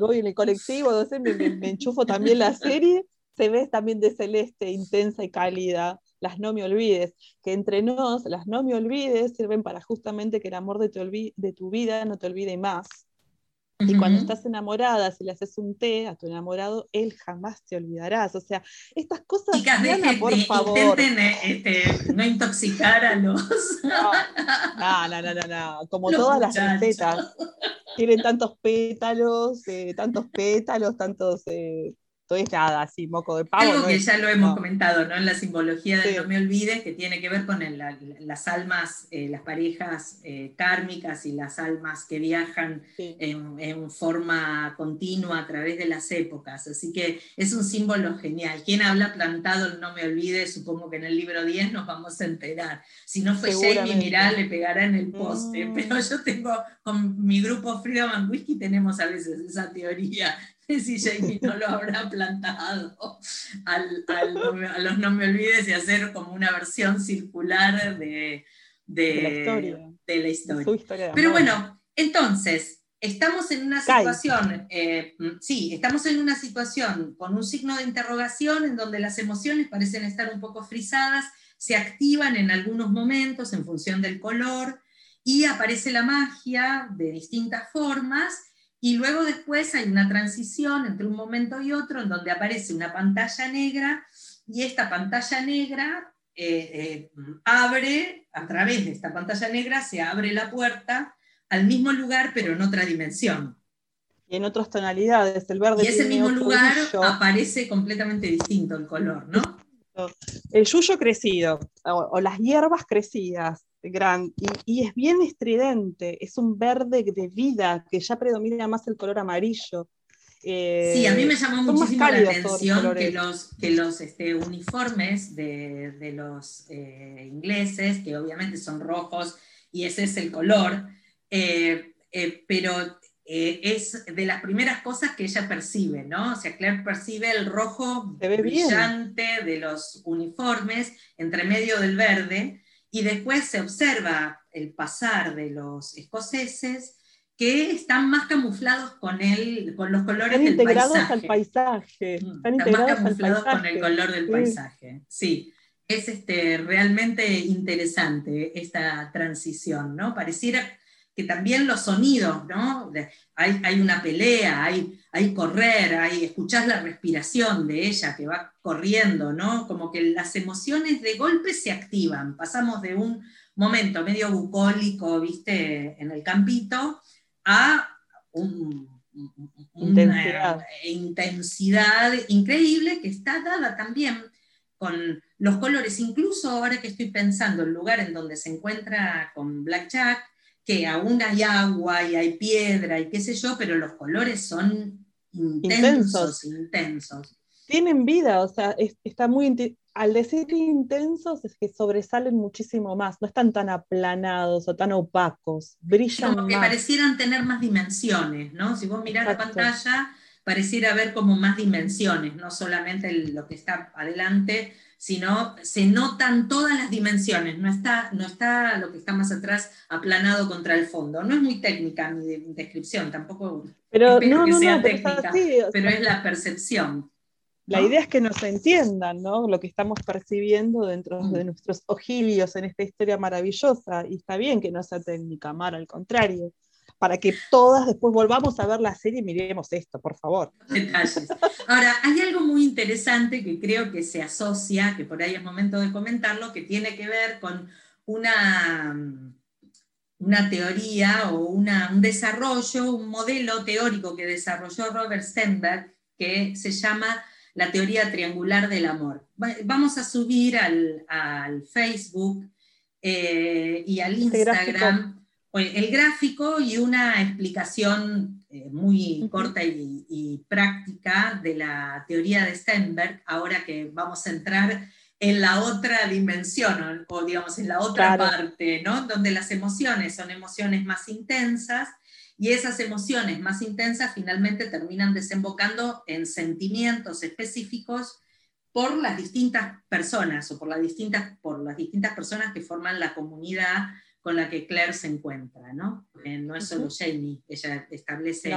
voy en el colectivo, entonces me, me, enchufo también la serie, se ve también de celeste, intensa y cálida. Las no me olvides, que entre nos, las no me olvides sirven para justamente que el amor de tu, de tu vida no te olvide más. Y cuando estás enamorada, si le haces un té a tu enamorado, él jamás te olvidarás. O sea, estas cosas, Chicas, por favor. Intenten eh, este, no intoxicar a los... No, no, no, no, no. Como todas las recetas. Tienen tantos pétalos, eh, tantos pétalos, tantos... Eh, es nada, así, moco de pavo. Algo que ya lo hemos comentado, ¿no? En la simbología de No me olvides, que tiene que ver con las almas, eh, las parejas eh, kármicas y las almas que viajan en, forma continua a través de las épocas. Así que es un símbolo genial. Quien habla plantado el No me olvides, supongo que en el libro 10 nos vamos a enterar. Si no fue Jamie, mirá, le pegará en el poste. Mm. Pero yo tengo, con mi grupo Freedom and Whiskey tenemos a veces esa teoría si Jamie no lo habrá plantado al, a los no me olvides y hacer como una versión circular de, de, la historia. Pero bueno, entonces, estamos en una situación, eh, mm, sí, estamos en una situación con un signo de interrogación en donde las emociones parecen estar un poco frisadas, se activan en algunos momentos en función del color y aparece la magia de distintas formas y luego después hay una transición entre un momento y otro en donde aparece una pantalla negra y esta pantalla negra eh, eh, abre, a través de esta pantalla negra se abre la puerta al mismo lugar, pero en otra dimensión. Y en otras tonalidades, el verde. Y ese mismo lugar aparece completamente distinto el color, ¿no? El yuyo crecido, o, las hierbas crecidas, gran, y, es bien estridente, es un verde de vida que ya predomina más el color amarillo. sí, a mí me eh, llamó muchísimo la atención que los, que los este, uniformes de, los eh, ingleses, que obviamente son rojos y ese es el color, eh, pero es de las primeras cosas que ella percibe, ¿no? O sea, Claire percibe el rojo brillante de los uniformes entre medio del verde y después se observa el pasar de los escoceses que están más camuflados con, el, con los colores del paisaje. Al paisaje. Mm, están, más camuflados con el color del paisaje. Sí, es este, realmente interesante esta transición, ¿no? Pareciera que también los sonidos, ¿no? Hay, hay una pelea, hay, hay correr, hay, escuchás la respiración de ella que va corriendo, ¿no? Como que las emociones de golpe se activan. Pasamos de un momento medio bucólico, viste, en el campito, a una intensidad increíble que está dada también con los colores, incluso ahora que estoy pensando el lugar en donde se encuentra con Black Jack, que aún hay agua y hay piedra y qué sé yo, pero los colores son intensos, intensos. Tienen vida, o sea, está muy al decir intensos es que sobresalen muchísimo más, no están tan aplanados o tan opacos, brillan como que parecieran tener más dimensiones, ¿no? Si vos mirás la pantalla, pareciera haber como más dimensiones, no solamente lo que está adelante, sino se notan todas las dimensiones, no está, no está lo que está más atrás aplanado contra el fondo. No es muy técnica mi, descripción, tampoco pero, no, que sea técnica, pero es la percepción. La idea es que nos entiendan, ¿no? Lo que estamos percibiendo dentro de mm. nuestros ojilios en esta historia maravillosa. Y está bien que no sea técnica, Mar, al contrario para que todas después volvamos a ver la serie y miremos esto, por favor. Detalles. Ahora, hay algo muy interesante que creo que se asocia, que por ahí es momento de comentarlo, que tiene que ver con una, una teoría o un desarrollo, un modelo teórico que desarrolló Robert Stenberg, que se llama la teoría triangular del amor. Vamos a subir al, Facebook eh, y al este Instagram. El gráfico y una explicación eh, muy corta y, práctica de la teoría de Steinberg, ahora que vamos a entrar en la otra dimensión, o, digamos en la otra parte, ¿no? donde las emociones son emociones más intensas y esas emociones más intensas finalmente terminan desembocando en sentimientos específicos por las distintas personas o por las distintas, por las distintas personas que forman la comunidad con la que Claire se encuentra, ¿no? Eh, no es solo Jamie, ella establece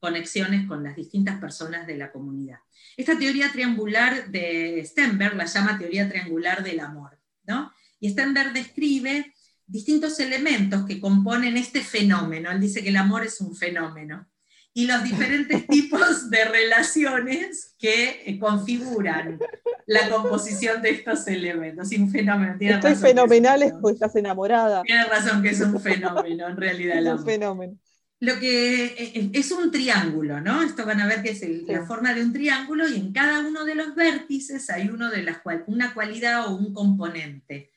conexiones con las distintas personas de la comunidad. Esta teoría triangular de Stenberg la llama teoría triangular del amor, ¿no? Y Stenberg describe distintos elementos que componen este fenómeno. Él dice que el amor es un fenómeno y los diferentes tipos de relaciones que eh, configuran la composición de estos elementos. un fenómeno. Estoy fenomenal es porque estás enamorada. Tienes razón que es un fenómeno, en realidad. Es un fenómeno. Lo que eh, eh, es un triángulo, ¿no? Esto van a ver que es la forma de un triángulo y en cada uno de los vértices hay uno de las una cualidad o un componente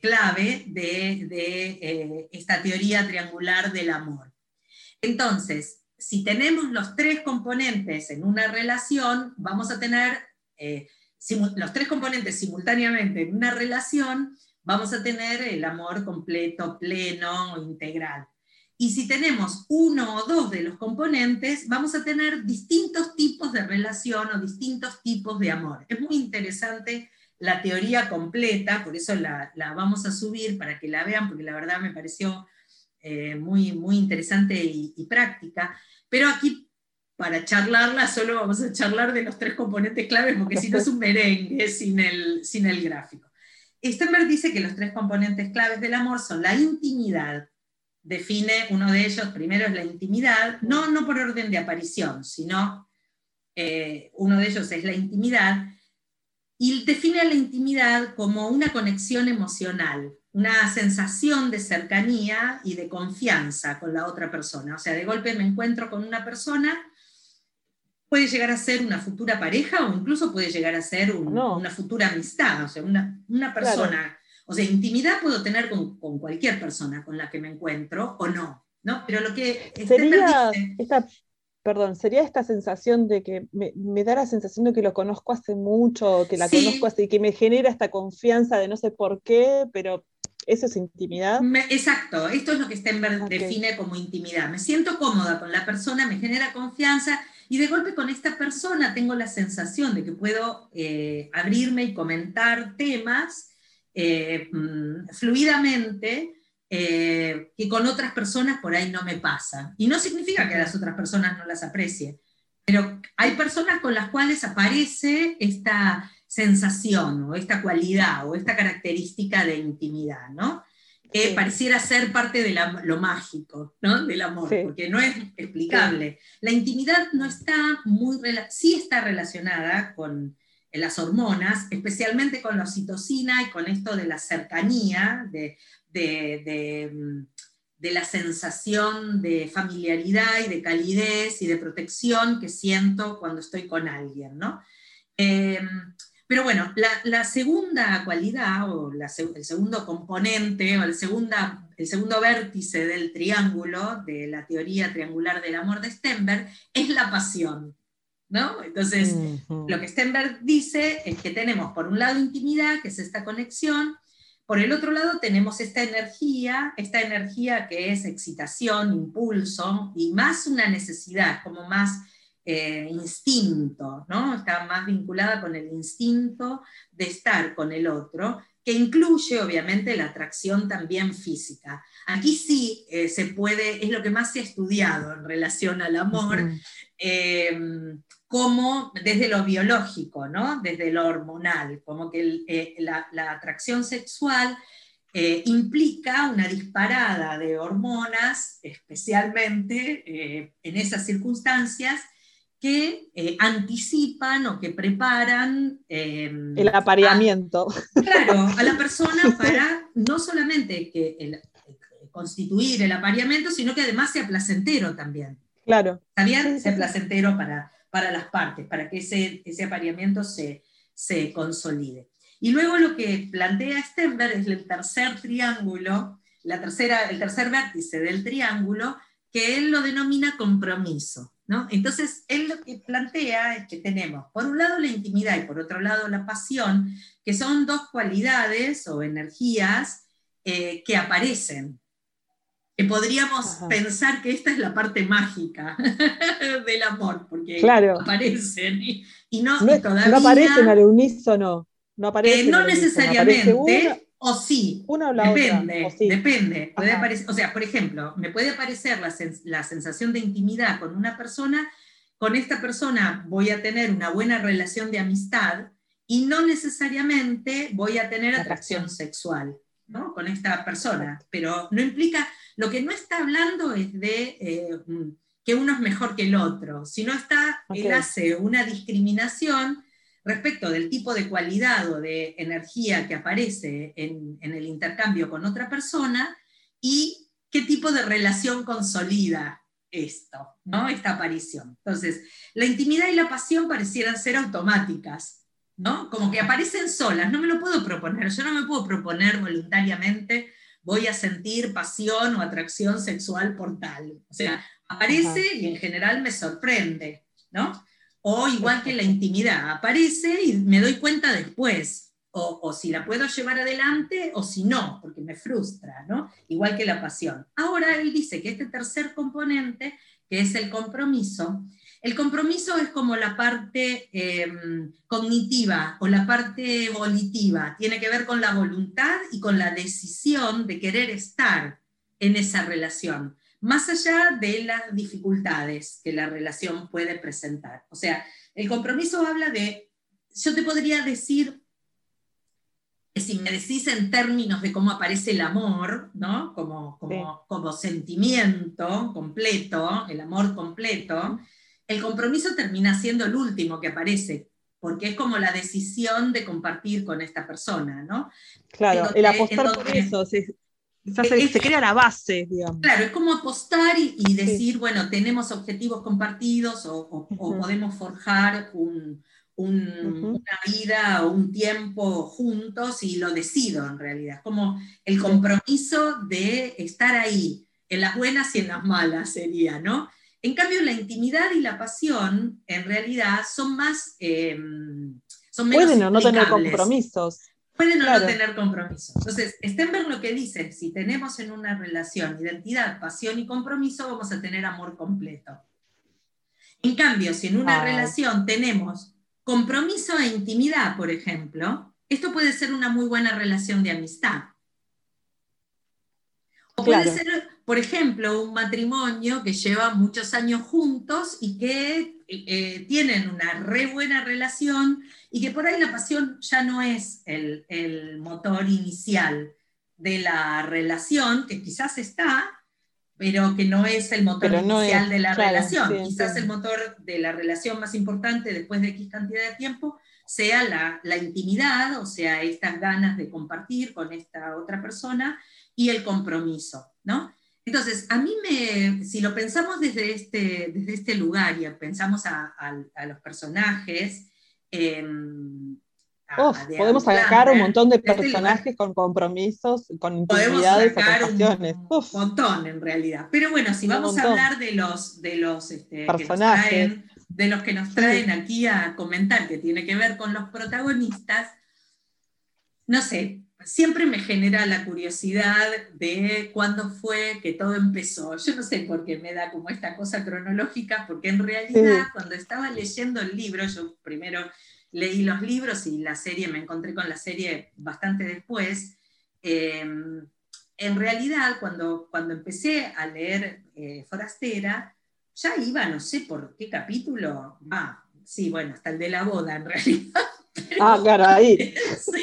clave de, de esta teoría triangular del amor. Entonces, si tenemos los tres componentes en una relación, vamos a tener eh, los tres componentes simultáneamente en una relación, vamos a tener el amor completo, pleno, integral. Y si tenemos uno o dos de los componentes, vamos a tener distintos tipos de relación o distintos tipos de amor. Es muy interesante la teoría completa, por eso la, vamos a subir para que la vean, porque la verdad me pareció eh, muy, muy interesante y, y práctica, pero aquí para charlarla solo vamos a charlar de los tres componentes claves, porque si no es un merengue sin el, sin el gráfico. Stenberg dice que los tres componentes claves del amor son la intimidad, define uno de ellos, primero es la intimidad, no, no por orden de aparición, sino eh, uno de ellos es la intimidad, y define la intimidad como una conexión emocional, una sensación de cercanía y de confianza con la otra persona. O sea, de golpe me encuentro con una persona puede llegar a ser una futura pareja o incluso puede llegar a ser una futura amistad, o sea, una, una persona. O sea, intimidad puedo tener con, con, cualquier persona con la que me encuentro o no, ¿no? Pero lo que... Sería esta, perdón, sería esta sensación de que me, me, da la sensación de que lo conozco hace mucho, que la conozco así, que me genera esta confianza de no sé por qué, pero eso es intimidad. exacto, esto es lo que Stenberg define como intimidad. Me siento cómoda con la persona, me genera confianza y de golpe con esta persona tengo la sensación de que puedo eh, abrirme y comentar temas eh, mm, fluidamente eh, que con otras personas por ahí no me pasa. Y no significa que a las otras personas no las aprecie, pero hay personas con las cuales aparece esta sensación o esta cualidad o esta característica de intimidad, ¿no? que pareciera ser parte de lo mágico, ¿no? Del amor, porque no es explicable. La intimidad no está muy, sí está relacionada con las hormonas, especialmente con la oxitocina y con esto de la cercanía, de, de, de, la sensación de familiaridad y de calidez y de protección que siento cuando estoy con alguien, ¿no? Eh, pero bueno, la, segunda cualidad o el segundo componente o el, segunda, el segundo vértice del triángulo de la teoría triangular del amor de Stenberg es la pasión. ¿No? Entonces, lo que Stenberg dice es que tenemos por un lado intimidad, que es esta conexión, por el otro lado tenemos esta energía, esta energía que es excitación, impulso y más una necesidad, como más eh, instinto, ¿no? Está más vinculada con el instinto de estar con el otro, que incluye obviamente la atracción también física. Aquí sí eh, se puede, es lo que más se ha estudiado en relación al amor, como desde lo biológico, ¿no? desde lo hormonal, como que eh, la, atracción sexual implica una disparada de hormonas, especialmente en esas circunstancias, que eh, anticipan o que preparan... Em, el apareamiento. claro, a la persona para no solamente que el, constituir el apareamiento, sino que además sea placentero también. Claro. También sea placentero para, para las partes, para que ese, ese apareamiento se, se consolide. Y luego lo que plantea Stenberg es el tercer triángulo, la tercera, el tercer vértice del triángulo, que él lo denomina compromiso. Entonces, él lo que plantea es que tenemos, por un lado, la intimidad y por otro lado, la pasión, que son dos cualidades o energías eh, que aparecen. Que podríamos pensar que esta es la parte mágica del amor, porque aparecen y, no, todavía, no aparecen al unísono. No, aparecen eh, no necesariamente, o sí, una o la depende, otra. depende. Puede aparecer, o sea, por ejemplo, me puede aparecer la, la, sensación de intimidad con una persona, con esta persona voy a tener una buena relación de amistad y no necesariamente voy a tener atracción sexual ¿no? con esta persona, pero no implica, lo que no está hablando es de eh, que uno es mejor que el otro, sino está, él hace una discriminación respecto del tipo de cualidad o de energía que aparece en, el intercambio con otra persona y qué tipo de relación consolida esto, ¿no? esta aparición. Entonces, la intimidad y la pasión parecieran ser automáticas, ¿no? como que aparecen solas, no me lo puedo proponer, yo no me puedo proponer voluntariamente voy a sentir pasión o atracción sexual por tal. O sea, aparece y en general me sorprende, ¿no? O igual que la intimidad, aparece y me doy cuenta después, o, si la puedo llevar adelante o si no, porque me frustra, ¿no? Igual que la pasión. Ahora él dice que este tercer componente, que es el compromiso, el compromiso es como la parte em, cognitiva o la parte volitiva, tiene que ver con la voluntad y con la decisión de querer estar en esa relación, más allá de las dificultades que la relación puede presentar. O sea, el compromiso habla de, yo te podría decir, si me decís en términos de cómo aparece el amor, ¿no? como, como, como sentimiento completo, el amor completo, el compromiso termina siendo el último que aparece, porque es como la decisión de compartir con esta persona, ¿no? Claro, el apostar por eso, se, se, crea la base, digamos. Claro, es como apostar y, decir, bueno, tenemos objetivos compartidos o, podemos forjar una vida o un tiempo juntos y lo decido en realidad. Es como el compromiso de estar ahí, en las buenas y en las malas sería, ¿no? En cambio, la intimidad y la pasión, en realidad, son más... Em, son menos Pueden o no tener compromisos. Pueden o no tener compromisos. Entonces, Stenberg lo que dice, si tenemos en una relación identidad, pasión y compromiso, vamos a tener amor completo. En cambio, si en una relación tenemos compromiso e intimidad, por ejemplo, esto puede ser una muy buena relación de amistad. O puede ser por ejemplo, un matrimonio que lleva muchos años juntos y que eh, tienen una re buena relación y que por ahí la pasión ya no es el, motor inicial de la relación, que quizás está, pero que no es el motor inicial de la relación. Quizás el motor de la relación más importante después de X cantidad de tiempo sea la, la, intimidad, o sea, estas ganas de compartir con esta otra persona y el compromiso, ¿no? Entonces, a mí me, si lo pensamos desde este, desde este lugar y pensamos a, los personajes, em, podemos sacar un montón de este personajes con compromisos, con intimidades, un montón en realidad. Pero bueno, si vamos a hablar de los, de los este, personajes, de los que nos traen aquí a comentar, que tiene que ver con los protagonistas, no sé, siempre me genera la curiosidad de cuándo fue que todo empezó. Yo no sé por qué me da como esta cosa cronológica, porque en realidad cuando estaba leyendo el libro, yo primero leí los libros y la serie, me encontré con la serie bastante después. Em, en realidad, cuando, cuando empecé a leer eh, Forastera, ya iba, no sé por qué capítulo, ah, sí, bueno, hasta el de la boda en realidad. ah, claro, ahí. sí.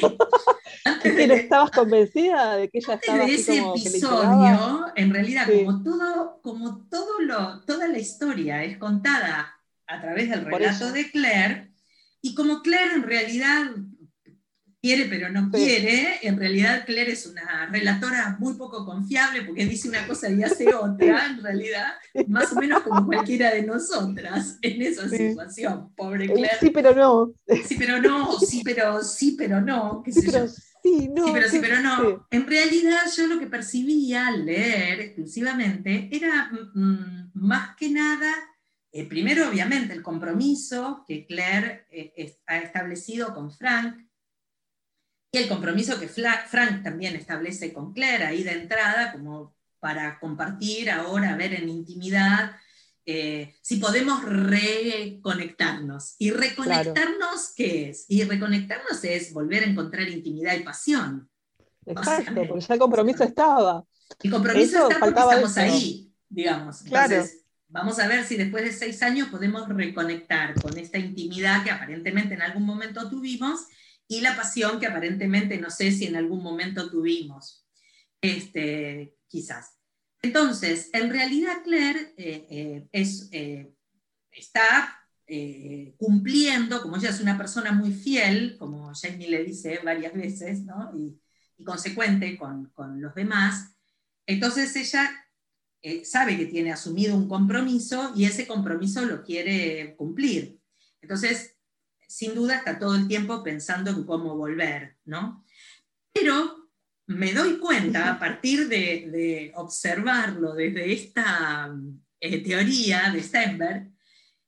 Pero estabas convencida de que ella estaba de ese episodio, en realidad, como todo, como todo lo, toda la historia es contada a través del relato de Claire, y como Claire en realidad quiere pero no quiere, en realidad Claire es una relatora muy poco confiable porque dice una cosa y hace otra, en realidad, más o menos como cualquiera de nosotras en esa situación, pobre Claire. Sí, pero no. Sí, pero no, sí, pero sí, pero no, qué sé yo. Sí, no, pero sí, pero no. En realidad yo lo que percibía al leer exclusivamente era mm, mm, más que nada, eh, primero obviamente el compromiso que Claire eh, ha establecido con Frank, y el compromiso que Frank también establece con Claire ahí de entrada, como para compartir ahora, ver en intimidad eh, si podemos reconectarnos. ¿Y reconectarnos qué es? Y reconectarnos es volver a encontrar intimidad y pasión. Exacto, porque ya el compromiso estaba. El compromiso está porque estamos ahí, digamos. Entonces, vamos a ver si después de seis años podemos reconectar con esta intimidad que aparentemente en algún momento tuvimos y la pasión que aparentemente no sé si en algún momento tuvimos. Este, quizás. Entonces, en realidad Claire eh, eh, es, eh, está cumpliendo, como ella es una persona muy fiel, como Jamie le dice varias veces, y, consecuente con, los demás, entonces ella sabe que tiene asumido un compromiso y ese compromiso lo quiere cumplir. Entonces, sin duda está todo el tiempo pensando en cómo volver, ¿no? Pero me doy cuenta a partir de, observarlo desde esta eh, teoría de Steinberg,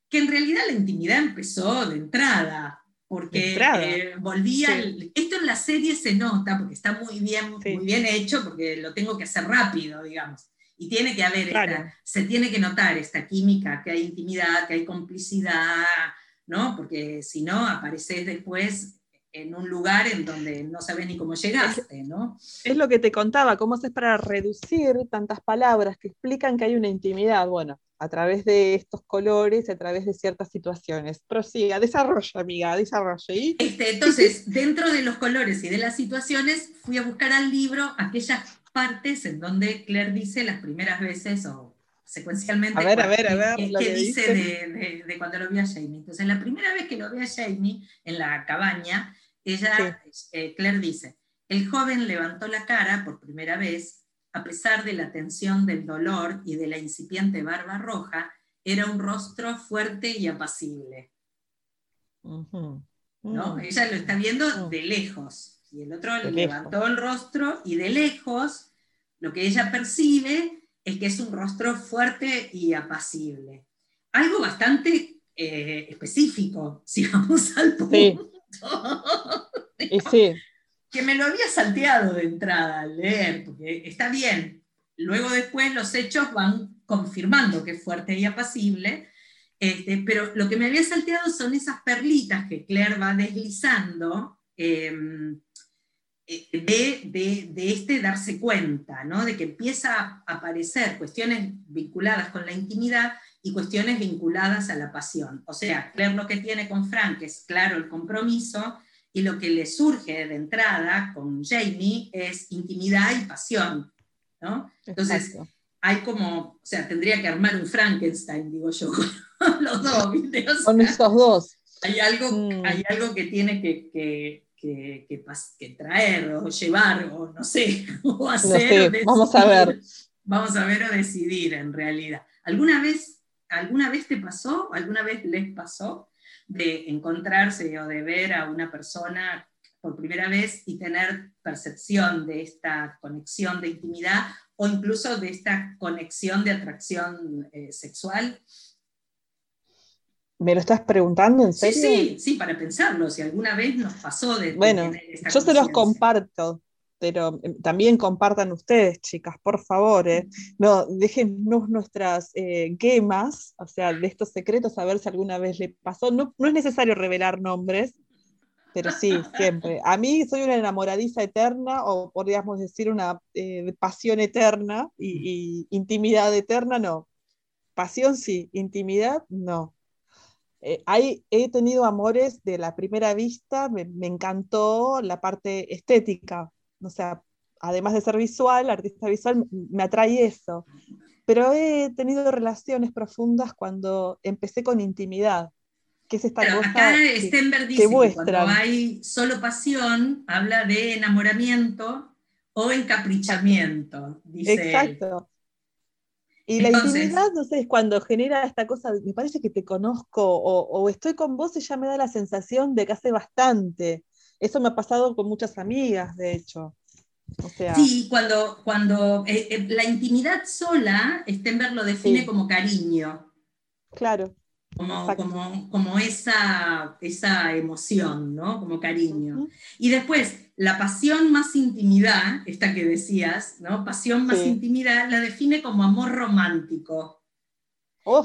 que en realidad la intimidad empezó de entrada, porque eh, volvía, esto en la serie se nota, porque está muy bien, muy bien hecho, porque lo tengo que hacer rápido, digamos, y tiene que haber, se tiene que notar esta química, que hay intimidad, que hay complicidad, ¿no? Porque si no, apareces después en un lugar en donde no sabes ni cómo llegaste, ¿no? Es lo que te contaba, cómo haces para reducir tantas palabras que explican que hay una intimidad, bueno, a través de estos colores, a través de ciertas situaciones. Prosiga, desarrolla, amiga, desarrolla. Este, entonces, dentro de los colores y de las situaciones, fui a buscar al libro aquellas partes en donde Claire dice las primeras veces o secuencialmente. A ver, a ver, a ver. ¿Qué dice, de, cuando lo vi a Jamie? Entonces, la primera vez que lo ve a Jamie en la cabaña, ella, eh, Claire dice, el joven levantó la cara por primera vez, a pesar de la tensión del dolor y de la incipiente barba roja, era un rostro fuerte y apacible. ¿No? Mm. Ella lo está viendo mm. de lejos. Y el otro le levantó el rostro y de lejos lo que ella percibe es que es un rostro fuerte y apacible. Algo bastante eh, específico, si vamos al punto. Sí. Que me lo había salteado de entrada al leer, porque está bien. Luego después los hechos van confirmando que es fuerte y apacible, este, pero lo que me había salteado son esas perlitas que Claire va deslizando. Em, eh, de, de, este darse cuenta, ¿no? de que empieza a aparecer cuestiones vinculadas con la intimidad y cuestiones vinculadas a la pasión. O sea, Claire lo que tiene con Frank es claro el compromiso y lo que le surge de entrada con Jamie es intimidad y pasión. ¿no? Entonces, hay como, o sea, tendría que armar un Frankenstein, digo yo, con los dos. con esos dos. Hay algo, mm. hay algo que tiene que que, traer o llevar o no sé, o hacer. vamos a ver. Vamos a ver o decidir en realidad. ¿Alguna vez, ¿Alguna vez te pasó, alguna vez les pasó de encontrarse o de ver a una persona por primera vez y tener percepción de esta conexión de intimidad o incluso de esta conexión de atracción eh, sexual? ¿Me lo estás preguntando en serio? Sí, sí, sí, para pensarlo, si alguna vez nos pasó de... Bueno, yo se los comparto, pero eh, también compartan ustedes, chicas, por favor. Eh. No, déjenos nuestras eh, gemas, o sea, de estos secretos, a ver si alguna vez le pasó. No, es necesario revelar nombres, pero sí, siempre. A mí soy una enamoradiza eterna, o podríamos decir una pasión eterna, y intimidad eterna, no. Pasión sí, intimidad no. Eh, he tenido amores de la primera vista, me, encantó la parte estética, o sea, además de ser visual, artista visual, me atrae eso. Pero he tenido relaciones profundas cuando empecé con intimidad, que es esta cosa acá dice que, cuando hay solo pasión, habla de enamoramiento o encaprichamiento, dice Exacto. Y la intimidad, no sé, es cuando genera esta cosa, me parece que te conozco o, estoy con vos y ya me da la sensación de que hace bastante. Eso me ha pasado con muchas amigas, de hecho. sí, cuando, cuando eh, eh, la intimidad sola, Stenberg lo define como cariño. Claro. Como, como, esa, esa emoción, ¿no? Como cariño. Y después, la pasión más intimidad, esta que decías, ¿no? Pasión más intimidad, la define como amor romántico.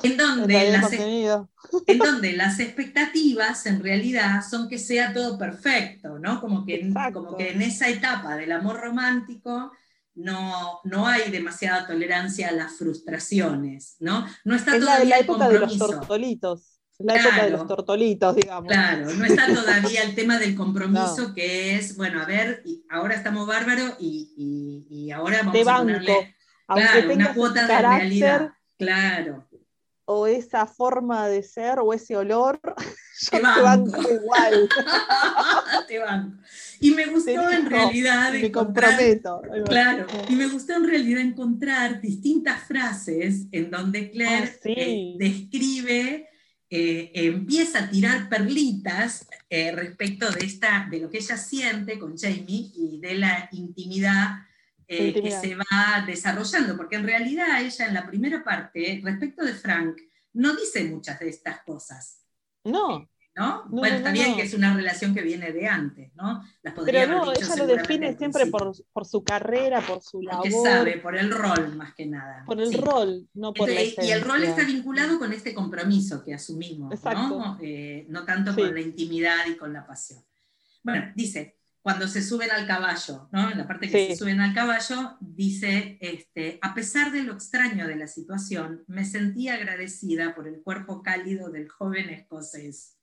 En, donde las, en donde las expectativas en realidad son que sea todo perfecto, ¿no? Como que, como que en esa etapa del amor romántico no, no hay demasiada tolerancia a las frustraciones, ¿no? No está todavía la, época de los tortolitos la época de los tortolitos, digamos. Claro, no está todavía el tema del compromiso que es, bueno, a ver, ahora estamos bárbaros y, ahora vamos a ponerle claro, una cuota de realidad. Claro. O esa forma de ser o ese olor, yo te banco, igual. te banco. Y me gustó en realidad. Me comprometo. Claro, y me gustó en realidad encontrar distintas frases en donde Claire ah, eh, describe eh, empieza a tirar perlitas eh, respecto de, esta, de lo que ella siente con Jamie y de la intimidad, eh, que se va desarrollando, porque en realidad ella en la primera parte, respecto de Frank, no dice muchas de estas cosas. No. ¿no? bueno, está bien que es una relación que viene de antes, ¿no? Pero no, ella lo define siempre por, su carrera, por su labor. Porque sabe, por el rol más que nada. Por el rol, no por la Y el rol está vinculado con este compromiso que asumimos, ¿no? Eh, no tanto con la intimidad y con la pasión. Bueno, dice, cuando se suben al caballo, ¿no? En la parte que se suben al caballo, dice, este, a pesar de lo extraño de la situación, me sentí agradecida por el cuerpo cálido del joven escocés.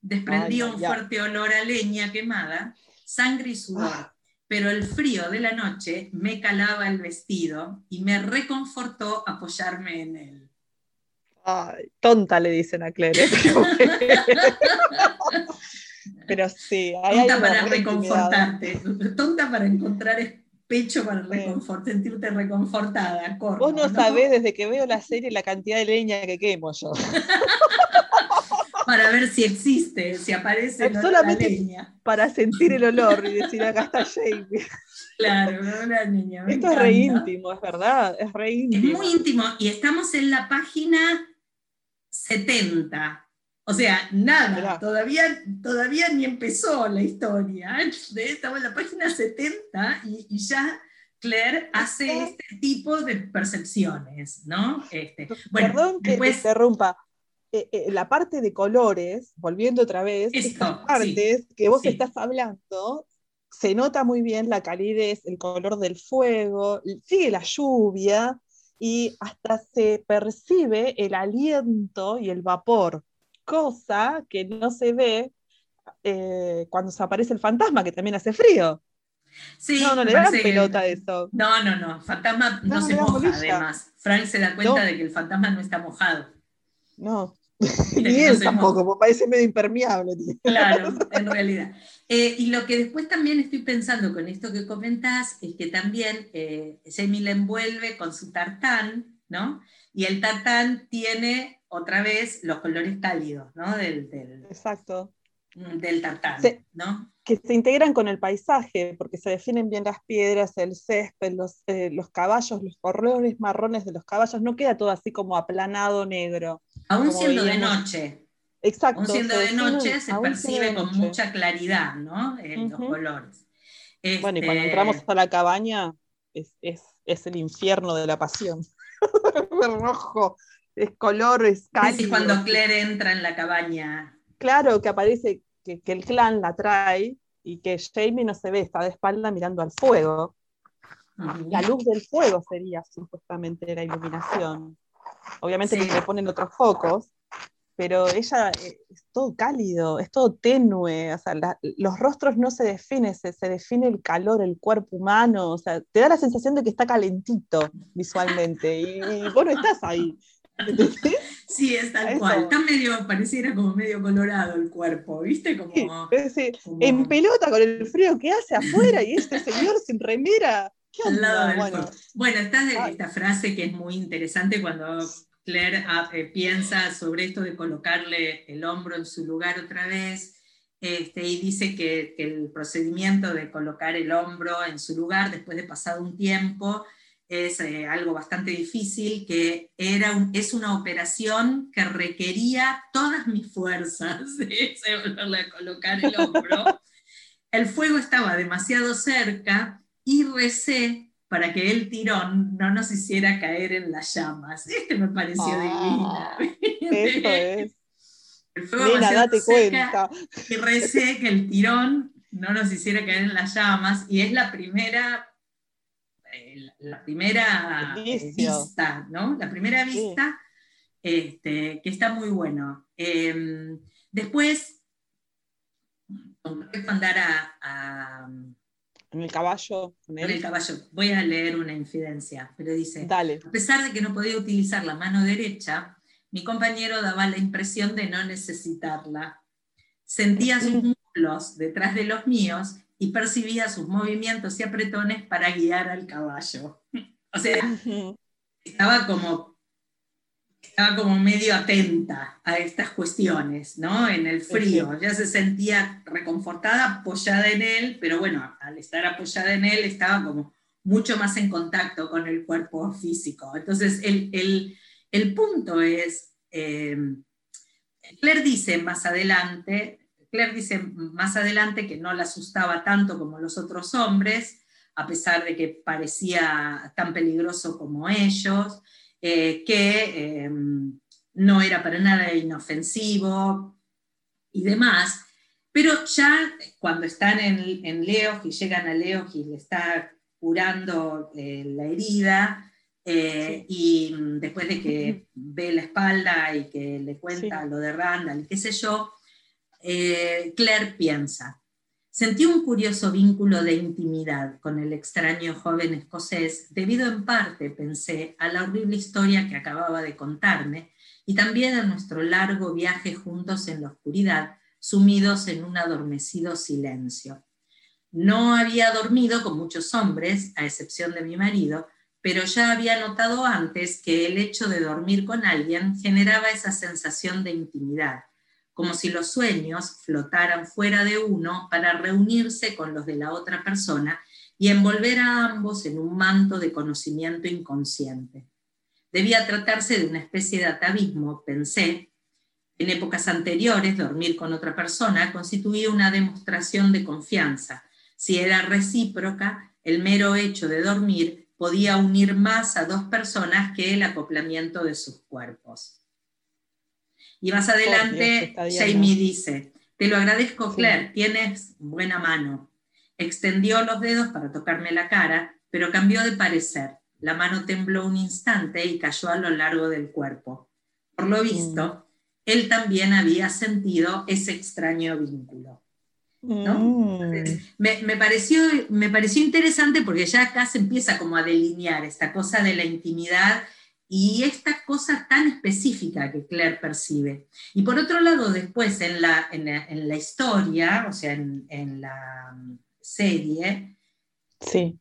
Desprendía un fuerte olor a leña quemada, sangre y sudor, ah. pero el frío de la noche me calaba el vestido y me reconfortó apoyarme en él. Ay, tonta le dicen a Claire. Pero sí, hay Tonta para reconfortarte, tonta para encontrar pecho para sentirte reconfortada. Vos no, sabés desde que veo la serie la cantidad de leña que quemo yo. para ver si existe, si aparece Solamente la leña. Para sentir el olor y decir, acá está Jamie. Claro, la niña. Esto es re íntimo, es verdad, es re íntimo. Es muy íntimo y estamos en la página 70. O sea, nada, todavía, todavía ni empezó la historia. Estamos en la página 70 y, ya Claire hace este tipo de percepciones, ¿no? Este, Perdón que te interrumpa. Eh, eh, la parte de colores, volviendo otra vez, estas partes que vos estás hablando, se nota muy bien la calidez, el color del fuego, sigue la lluvia y hasta se percibe el aliento y el vapor cosa que no se ve eh, cuando se aparece el fantasma, que también hace frío. Sí, no, no le dan pelota a eso. No, no, no. Fantasma no, se moja, además. Frank se da cuenta de que el fantasma no está mojado. No. Ni él tampoco, porque parece medio impermeable. Claro, en realidad. Eh, y lo que después también estoy pensando con esto que comentas es que también eh, Jamie le envuelve con su tartán, ¿no? Y el tartán tiene otra vez los colores cálidos, ¿no? Del, Exacto. Del tartán, ¿no? Que se integran con el paisaje, porque se definen bien las piedras, el césped, los, eh, los caballos, los colores marrones de los caballos, no queda todo así como aplanado negro. Aún siendo de noche. Exacto. Aún siendo de noche se percibe con mucha claridad, ¿no? En los colores. Bueno, y cuando este entramos a la cabaña, es, es, es el infierno de la pasión. rojo, es color, es cálido. Es cuando Claire entra en la cabaña. Claro, que aparece que, el clan la trae y que Jamie no se ve, está de espalda mirando al fuego. La luz del fuego sería supuestamente la iluminación. Obviamente le ponen otros focos, pero ella eh, es todo cálido, es todo tenue, o sea, los rostros no se definen, se, se, define el calor, el cuerpo humano, o sea, te da la sensación de que está calentito visualmente, y, y vos no estás ahí, Sí, es tal cual. Está medio, pareciera como medio colorado el cuerpo, ¿viste? Como, En pelota con el frío que hace afuera y este señor sin remera. bueno. bueno, está esta frase que es muy interesante cuando Claire ah, eh, piensa sobre esto de colocarle el hombro en su lugar otra vez. Este, y dice que, que el procedimiento de colocar el hombro en su lugar después de pasado un tiempo es eh, algo bastante difícil, que era es una operación que requería todas mis fuerzas, de a colocar el hombro. el fuego estaba demasiado cerca y recé para que el tirón no nos hiciera caer en las llamas. Este me pareció ah. Eso es. El fuego date cuenta. y recé que el tirón no nos hiciera caer en las llamas, y es la primera la primera vista, ¿no? La primera vista, este, que está muy bueno. Em, después, andar a, en el caballo. En el caballo. Voy a leer una infidencia, pero dice, a pesar de que no podía utilizar la mano derecha, mi compañero daba la impresión de no necesitarla. Sentía sus muslos detrás de los míos y percibía sus movimientos y apretones para guiar al caballo. O sea, estaba como, estaba como medio atenta a estas cuestiones, ¿no? En el frío, ya se sentía reconfortada, apoyada en él, pero bueno, al estar apoyada en él estaba como mucho más en contacto con el cuerpo físico. Entonces, el, punto es, eh, Claire dice más adelante, Claire dice más adelante que no la asustaba tanto como los otros hombres, a pesar de que parecía tan peligroso como ellos, eh, que em, no era para nada inofensivo y demás. Pero ya cuando están en, en Leos y llegan a Leos y le está curando eh, la herida, eh, y después de que ve la espalda y que le cuenta lo de Randall, qué sé yo, eh, Claire piensa, sentí un curioso vínculo de intimidad con el extraño joven escocés, debido en parte, pensé, a la horrible historia que acababa de contarme y también a nuestro largo viaje juntos en la oscuridad, sumidos en un adormecido silencio. No había dormido con muchos hombres, a excepción de mi marido, pero ya había notado antes que el hecho de dormir con alguien generaba esa sensación de intimidad, como si los sueños flotaran fuera de uno para reunirse con los de la otra persona y envolver a ambos en un manto de conocimiento inconsciente. Debía tratarse de una especie de atavismo, pensé. En épocas anteriores, dormir con otra persona constituía una demostración de confianza. Si era recíproca, el mero hecho de dormir podía unir más a dos personas que el acoplamiento de sus cuerpos. Y más adelante, Jamie dice, te lo agradezco, Claire, tienes buena mano. Extendió los dedos para tocarme la cara, pero cambió de parecer. La mano tembló un instante y cayó a lo largo del cuerpo. Por lo visto, mm. él también había sentido ese extraño vínculo. Mm. Me, pareció, me pareció interesante porque ya acá se empieza como a delinear esta cosa de la intimidad y esta cosa tan específica que Claire percibe. Y por otro lado, después en la, en la, historia, o sea, en, la serie, sí.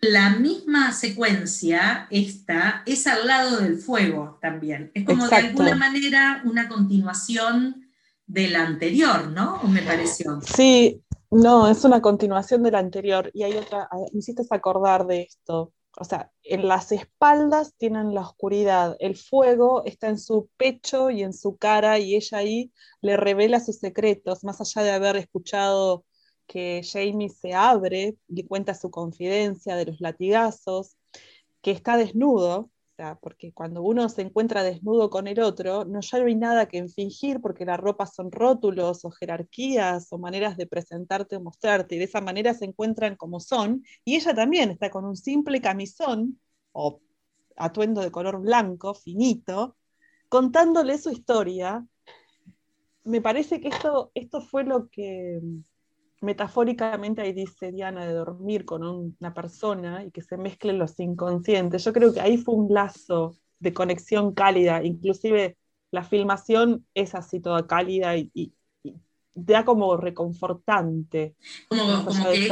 la misma secuencia está, es al lado del fuego también. Es como de alguna manera una continuación de la anterior, ¿no? me pareció? Sí, no, es una continuación de la anterior. Y hay otra, ah, me hiciste acordar de esto. O sea, en las espaldas tienen la oscuridad, el fuego está en su pecho y en su cara y ella ahí le revela sus secretos, más allá de haber escuchado que Jamie se abre, y cuenta su confidencia de los latigazos, que está desnudo, porque cuando uno se encuentra desnudo con el otro, no ya no hay nada que fingir porque la ropa son rótulos o jerarquías o maneras de presentarte o mostrarte, y de esa manera se encuentran como son, y ella también está con un simple camisón o atuendo de color blanco, finito, contándole su historia. Me parece que esto, esto fue lo que metafóricamente ahí dice Diana de dormir con una persona y que se mezclen los inconscientes. Yo creo que ahí fue un lazo de conexión cálida, inclusive la filmación es así toda cálida y, da como reconfortante. Como, que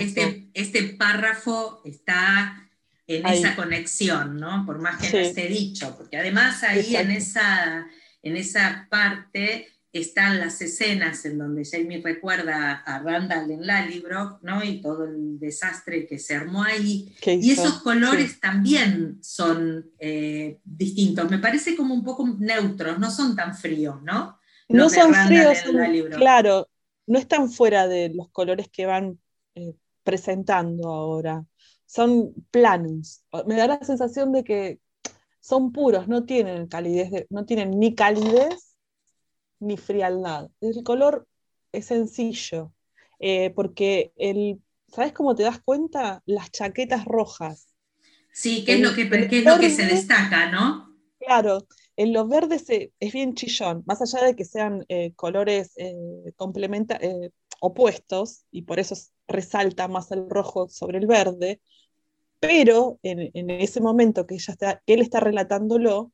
este, este, párrafo está en esa conexión, ¿no? Por más que no esté dicho, porque además ahí en esa, en esa parte están las escenas en donde Jamie recuerda a Randall en la libro, ¿no? Y todo el desastre que se armó ahí. Y esos colores también son eh, distintos. Me parece como un poco neutros, no son tan fríos, ¿no? no son fríos, claro, no están fuera de los colores que van eh, presentando ahora. Son planos. Me da la sensación de que son puros, no tienen calidez, no tienen ni calidez ni frialdad. El color es sencillo, eh, porque el, ¿sabes cómo te das cuenta? Las chaquetas rojas. Sí, ¿qué es, lo que, es lo que se destaca, no? Claro, en los verdes es bien chillón, más allá de que sean eh, colores eh, eh, opuestos, y por eso resalta más el rojo sobre el verde, pero en, en ese momento que, ella está, que él está relatándolo,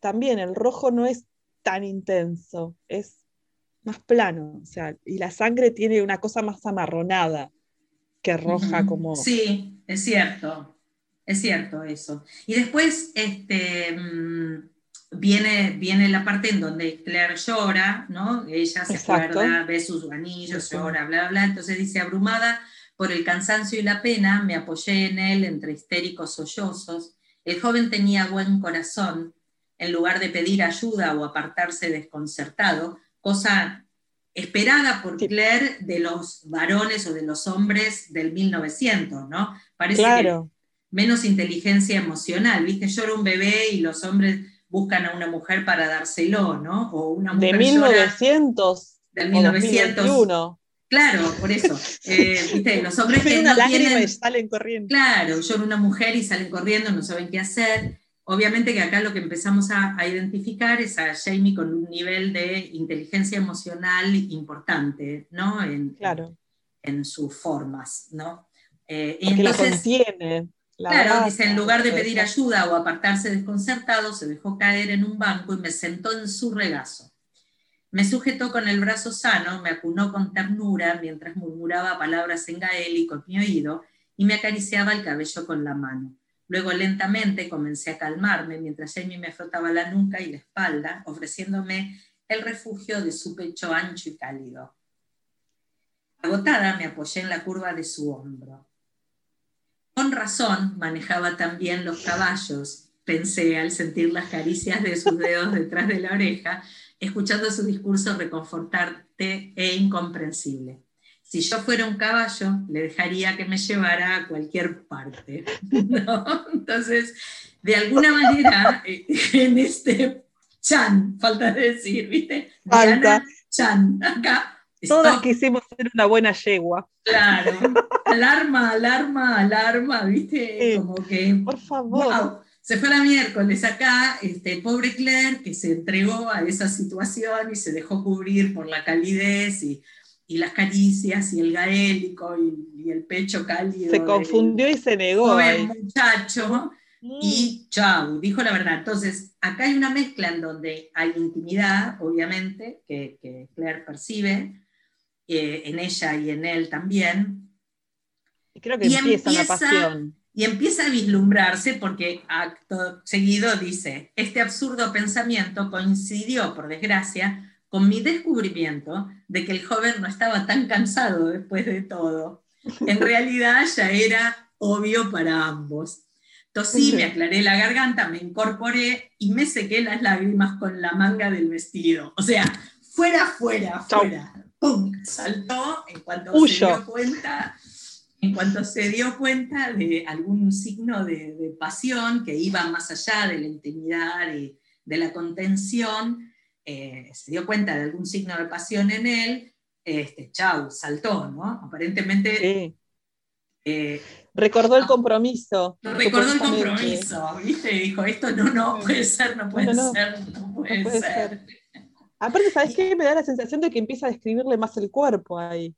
también el rojo no es tan intenso, es más plano, o sea, y la sangre tiene una cosa más amarronada que roja como... Sí, es cierto, es cierto eso. Y después este, mm, viene, viene la parte en donde Claire llora, ¿no? Ella se acuerda, ve sus anillos, llora, bla, bla, entonces dice, abrumada por el cansancio y la pena, me apoyé en él entre histéricos sollozos. El joven tenía buen corazón, en lugar de pedir ayuda o apartarse desconcertado, cosa esperada por Claire de los varones o de los hombres del 1900, ¿no? Parece claro. menos inteligencia emocional, ¿viste? Llora un bebé y los hombres buscan a una mujer para dárselo, ¿no? O una mujer de 1900, del 1900. Claro, por eso. Eh, ¿viste? Los hombres que no tienen... y salen corriendo. Claro, son una mujer y salen corriendo, no saben qué hacer. Obviamente que acá lo que empezamos a, identificar es a Jamie con un nivel de inteligencia emocional importante, ¿no? En, claro. en sus formas, ¿no? Eh, entonces, la contiene. claro, dice, en lugar de pedir ayuda o apartarse desconcertado, se dejó caer en un banco y me sentó en su regazo. Me sujetó con el brazo sano, me acunó con ternura mientras murmuraba palabras en gaélico en mi oído y me acariciaba el cabello con la mano. Luego lentamente comencé a calmarme mientras Jamie me frotaba la nuca y la espalda, ofreciéndome el refugio de su pecho ancho y cálido. Agotada me apoyé en la curva de su hombro. Con razón manejaba también los caballos, pensé al sentir las caricias de sus dedos detrás de la oreja, escuchando su discurso reconfortante e incomprensible si yo fuera un caballo, le dejaría que me llevara a cualquier parte. Entonces, de alguna manera, eh, en este Chan, falta decir, ¿viste? Falta. Chan, acá. Todas quisimos ser una buena yegua. Claro, alarma, alarma, alarma, ¿viste? Como que. Por favor. Se fue la miércoles acá, este, pobre Claire, que se entregó a esa situación y se dejó cubrir por la calidez y y las caricias y el gaélico y, el pecho cálido. Se confundió y se negó. Joven muchacho mm. y chau, dijo la verdad. Entonces, acá hay una mezcla en donde hay intimidad, obviamente, que, Claire percibe, eh, en ella y en él también. Y creo que empieza, una pasión. Y empieza a vislumbrarse porque acto seguido dice, este absurdo pensamiento coincidió, por desgracia, con mi descubrimiento de que el joven no estaba tan cansado después de todo. En realidad ya era obvio para ambos. Tosí, me aclaré la garganta, me incorporé y me sequé las lágrimas con la manga del vestido. O sea, fuera, fuera, fuera. ¡Pum! Saltó en cuanto se dio cuenta. En cuanto se dio cuenta de algún signo de, pasión que iba más allá de la intimidad y de la contención, eh, se dio cuenta de algún signo de pasión en él, este, chau, saltó, ¿no? Aparentemente... Eh, recordó el compromiso. Recordó el compromiso, ¿viste? Dijo, esto no, no puede ser, no puede ser, no puede, ser. Aparte, ¿sabes qué? Me da la sensación de que empieza a describirle más el cuerpo ahí.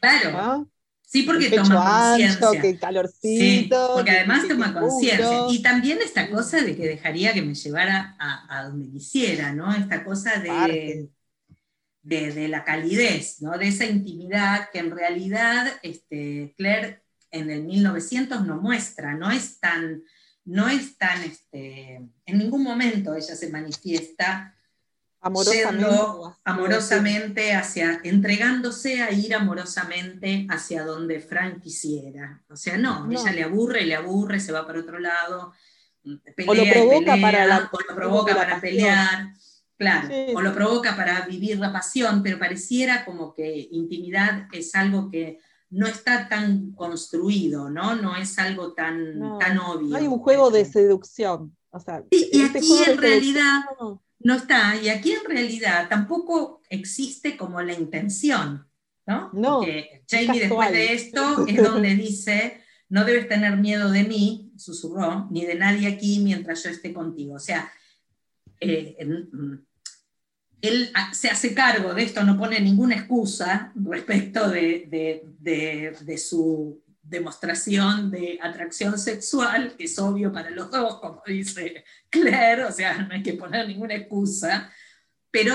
Claro. Sí, porque toma conciencia. Que calorcito. Sí, porque además toma conciencia. Y también esta cosa de que dejaría que me llevara a, donde quisiera, ¿no? Esta cosa de, de, la calidez, ¿no? De esa intimidad que en realidad este, Claire en el 1900 no muestra, no es tan, no es tan, este, en ningún momento ella se manifiesta amorosamente, amorosamente hacia, entregándose a ir amorosamente hacia donde Frank quisiera. O sea, no, ella le aburre, le aburre, se va para otro lado, o lo provoca para, o lo provoca para pelear. Claro, o lo provoca para vivir la pasión, pero pareciera como que intimidad es algo que no está tan construido, ¿no? No es algo tan, tan obvio. hay un juego de seducción. O sea, y este aquí en realidad no está, y aquí en realidad tampoco existe como la intención, ¿no? No. Porque Jamie después de esto es donde dice, no debes tener miedo de mí, susurró, ni de nadie aquí mientras yo esté contigo. O sea, eh, él se hace cargo de esto, no pone ninguna excusa respecto de, de su demostración de atracción sexual, que es obvio para los dos, como dice Claire, o sea, no hay que poner ninguna excusa, pero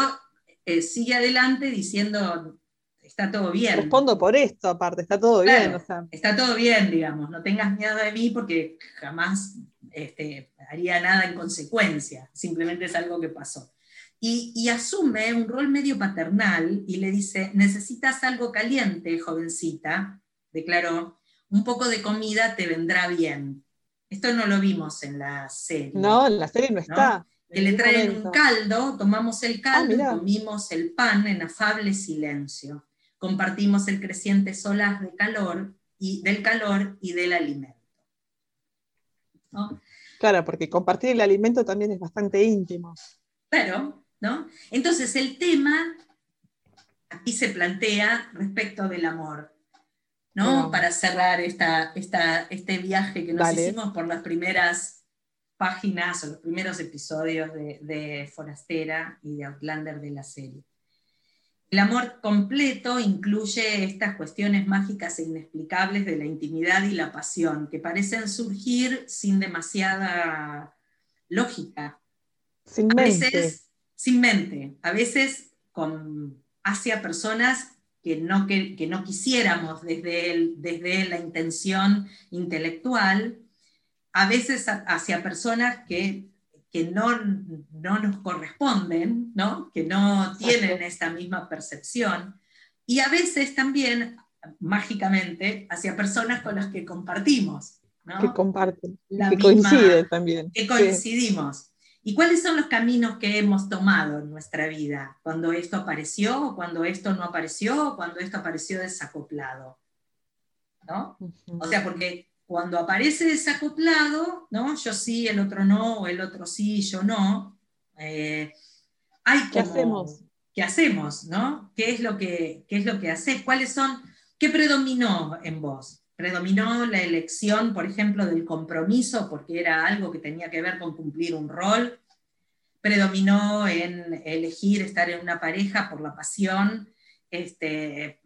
eh, sigue adelante diciendo, está todo bien. Respondo por esto, aparte, está todo bien. Está todo bien, digamos, no tengas miedo de mí porque jamás este, haría nada en consecuencia, simplemente es algo que pasó. Y, y, asume un rol medio paternal y le dice, necesitas algo caliente, jovencita, declaró, un poco de comida te vendrá bien. Esto no lo vimos en la serie. No, en la serie no está. Que le traen un caldo, tomamos el caldo y ah, comimos el pan en afable silencio. Compartimos el creciente solaz de calor y, del calor y del alimento. Claro, porque compartir el alimento también es bastante íntimo. Claro, ¿no? Entonces el tema aquí se plantea respecto del amor. ¿No? Para cerrar esta, este viaje que nos hicimos por las primeras páginas o los primeros episodios de, de Forastera y de Outlander de la serie. El amor completo incluye estas cuestiones mágicas e inexplicables de la intimidad y la pasión, que parecen surgir sin demasiada lógica. Sin a mente. veces sin mente, a veces con, hacia personas que no, que, no quisiéramos desde, el, desde la intención intelectual, a veces hacia personas que que no, no nos corresponden, ¿no? que no tienen esta misma percepción, y a veces también, mágicamente, hacia personas con las que compartimos. ¿no? Que comparten, que coinciden también. Que coincidimos. ¿Y cuáles son los caminos que hemos tomado en nuestra vida? Cuando esto apareció, o cuando esto no apareció, o cuando esto apareció desacoplado. ¿no? O sea, porque cuando aparece desacoplado, ¿no? yo sí, el otro no, o el otro sí, yo no, eh, hay ¿Qué hacemos? ¿Qué hacemos? ¿no? ¿Qué es lo que, qué es lo que haces? ¿Cuáles son? ¿Qué predominó en vos? ¿Predominó la elección, por ejemplo, del compromiso porque era algo que tenía que ver con cumplir un rol? ¿Predominó en elegir estar en una pareja por la pasión? este,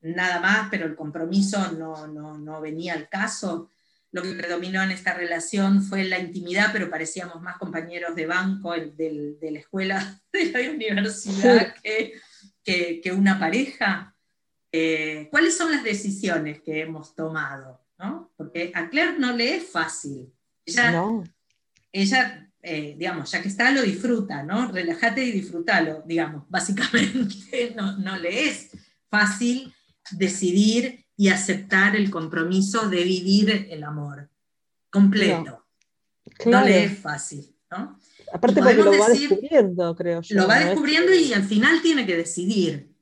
nada más, pero el compromiso no, no, venía al caso. Lo que predominó en esta relación fue la intimidad, pero parecíamos más compañeros de banco de, la escuela, de la universidad, que, que, una pareja. Eh, ¿Cuáles son las decisiones que hemos tomado? ¿no? Porque a Claire no le es fácil. Ella, ella eh, digamos, ya que está, lo disfruta, ¿no? Relájate y disfrútalo, digamos, básicamente no, no le es fácil decidir y aceptar el compromiso de vivir el amor completo. No, le es fácil, ¿no? Aparte porque lo va descubriendo, creo yo. Lo va descubriendo y al final tiene que decidir,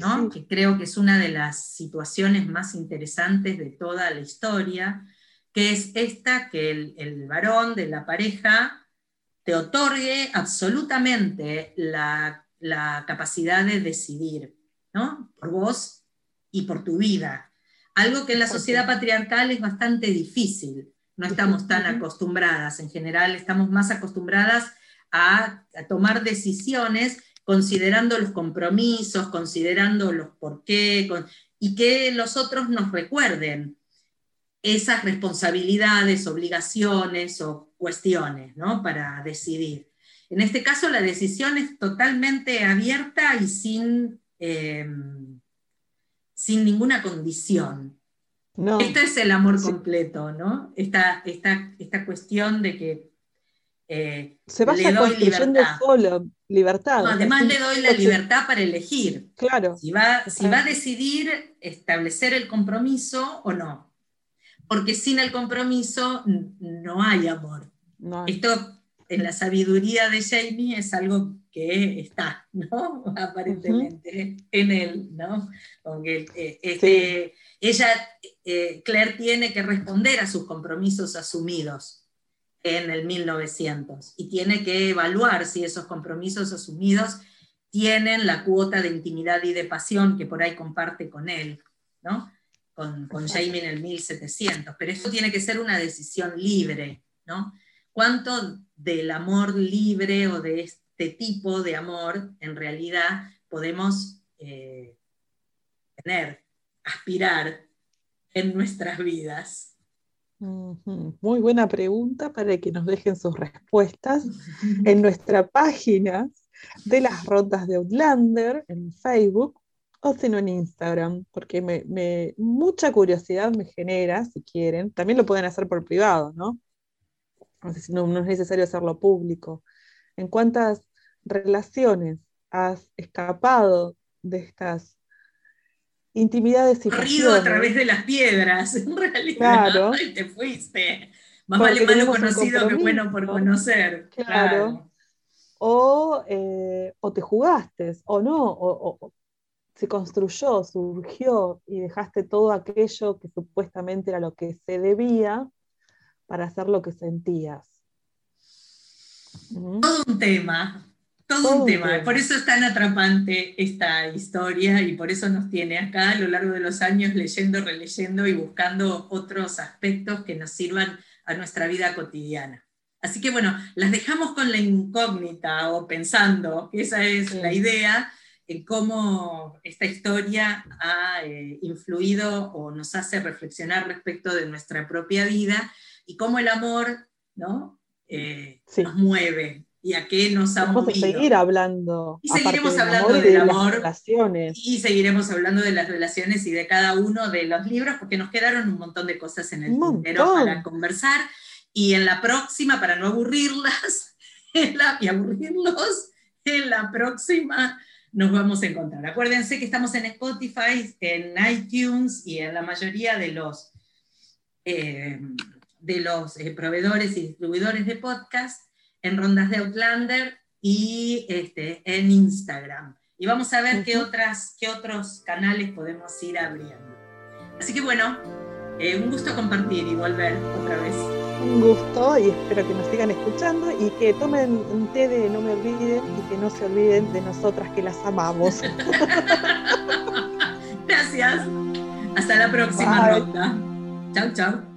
¿no? Que creo que es una de las situaciones más interesantes de toda la historia, que es esta, que el, el varón de la pareja te otorgue absolutamente la, capacidad de decidir, ¿no? Por vos y por tu vida. Algo que en la sociedad patriarcal es bastante difícil. No estamos tan acostumbradas. En general, estamos más acostumbradas a, tomar decisiones considerando los compromisos, considerando los por qué, y que los otros nos recuerden esas responsabilidades, obligaciones o cuestiones ¿no? para decidir. En este caso la decisión es totalmente abierta y sin, em, sin ninguna condición. No. Esto es el amor completo, ¿no? Esta, esta, esta cuestión de que eh, se vaya le doy libertad. libertad. además le doy la libertad para elegir. Claro. Si va, si va a decidir establecer el compromiso o no porque sin el compromiso no hay amor. Esto en la sabiduría de Jamie es algo que está, ¿no? Aparentemente en él, ¿no? Eh, este, ella, eh, Claire tiene que responder a sus compromisos asumidos en el 1900 y tiene que evaluar si esos compromisos asumidos tienen la cuota de intimidad y de pasión que por ahí comparte con él, ¿no? con, con Jamie en el 1700, pero eso tiene que ser una decisión libre, ¿no? ¿Cuánto del amor libre o de este tipo de amor en realidad podemos eh, tener, aspirar en nuestras vidas? Muy buena pregunta para que nos dejen sus respuestas en nuestra página de las rondas de Outlander en Facebook o sino en Instagram, porque me, mucha curiosidad me genera, si quieren. También lo pueden hacer por privado, ¿no? No, no es necesario hacerlo público. ¿En cuántas relaciones has escapado de estas intimidades y Corrido a través de las piedras, en realidad. Claro. Y te fuiste. Más vale malo conocido que bueno por conocer. Claro. O, eh, o, te jugaste, o no, o, se construyó, surgió y dejaste todo aquello que supuestamente era lo que se debía para hacer lo que sentías. Todo un tema, todo, un tema. Por eso es tan atrapante esta historia y por eso nos tiene acá a lo largo de los años leyendo, releyendo y buscando otros aspectos que nos sirvan a nuestra vida cotidiana. Así que bueno, las dejamos con la incógnita o pensando, esa es la idea, en cómo esta historia ha eh, influido o nos hace reflexionar respecto de nuestra propia vida y cómo el amor ¿no? Eh, nos mueve y a qué nos ha Vamos movido. seguir hablando. Y seguiremos hablando del amor. Y seguiremos hablando de las relaciones y de cada uno de los libros, porque nos quedaron un montón de cosas en el tintero para conversar. Y en la próxima, para no aburrirlas y aburrirlos, en la próxima nos vamos a encontrar. Acuérdense que estamos en Spotify, en iTunes y en la mayoría de los, eh, de los eh, proveedores y distribuidores de podcast en Rondas de Outlander y este, en Instagram. Y vamos a ver qué, otras, qué otros canales podemos ir abriendo. Así que bueno, eh, un gusto compartir y volver otra vez. Un gusto y espero que nos sigan escuchando y que tomen un té de no me olviden y que no se olviden de nosotras que las amamos. Gracias. Hasta la próxima ronda. Chao, chao.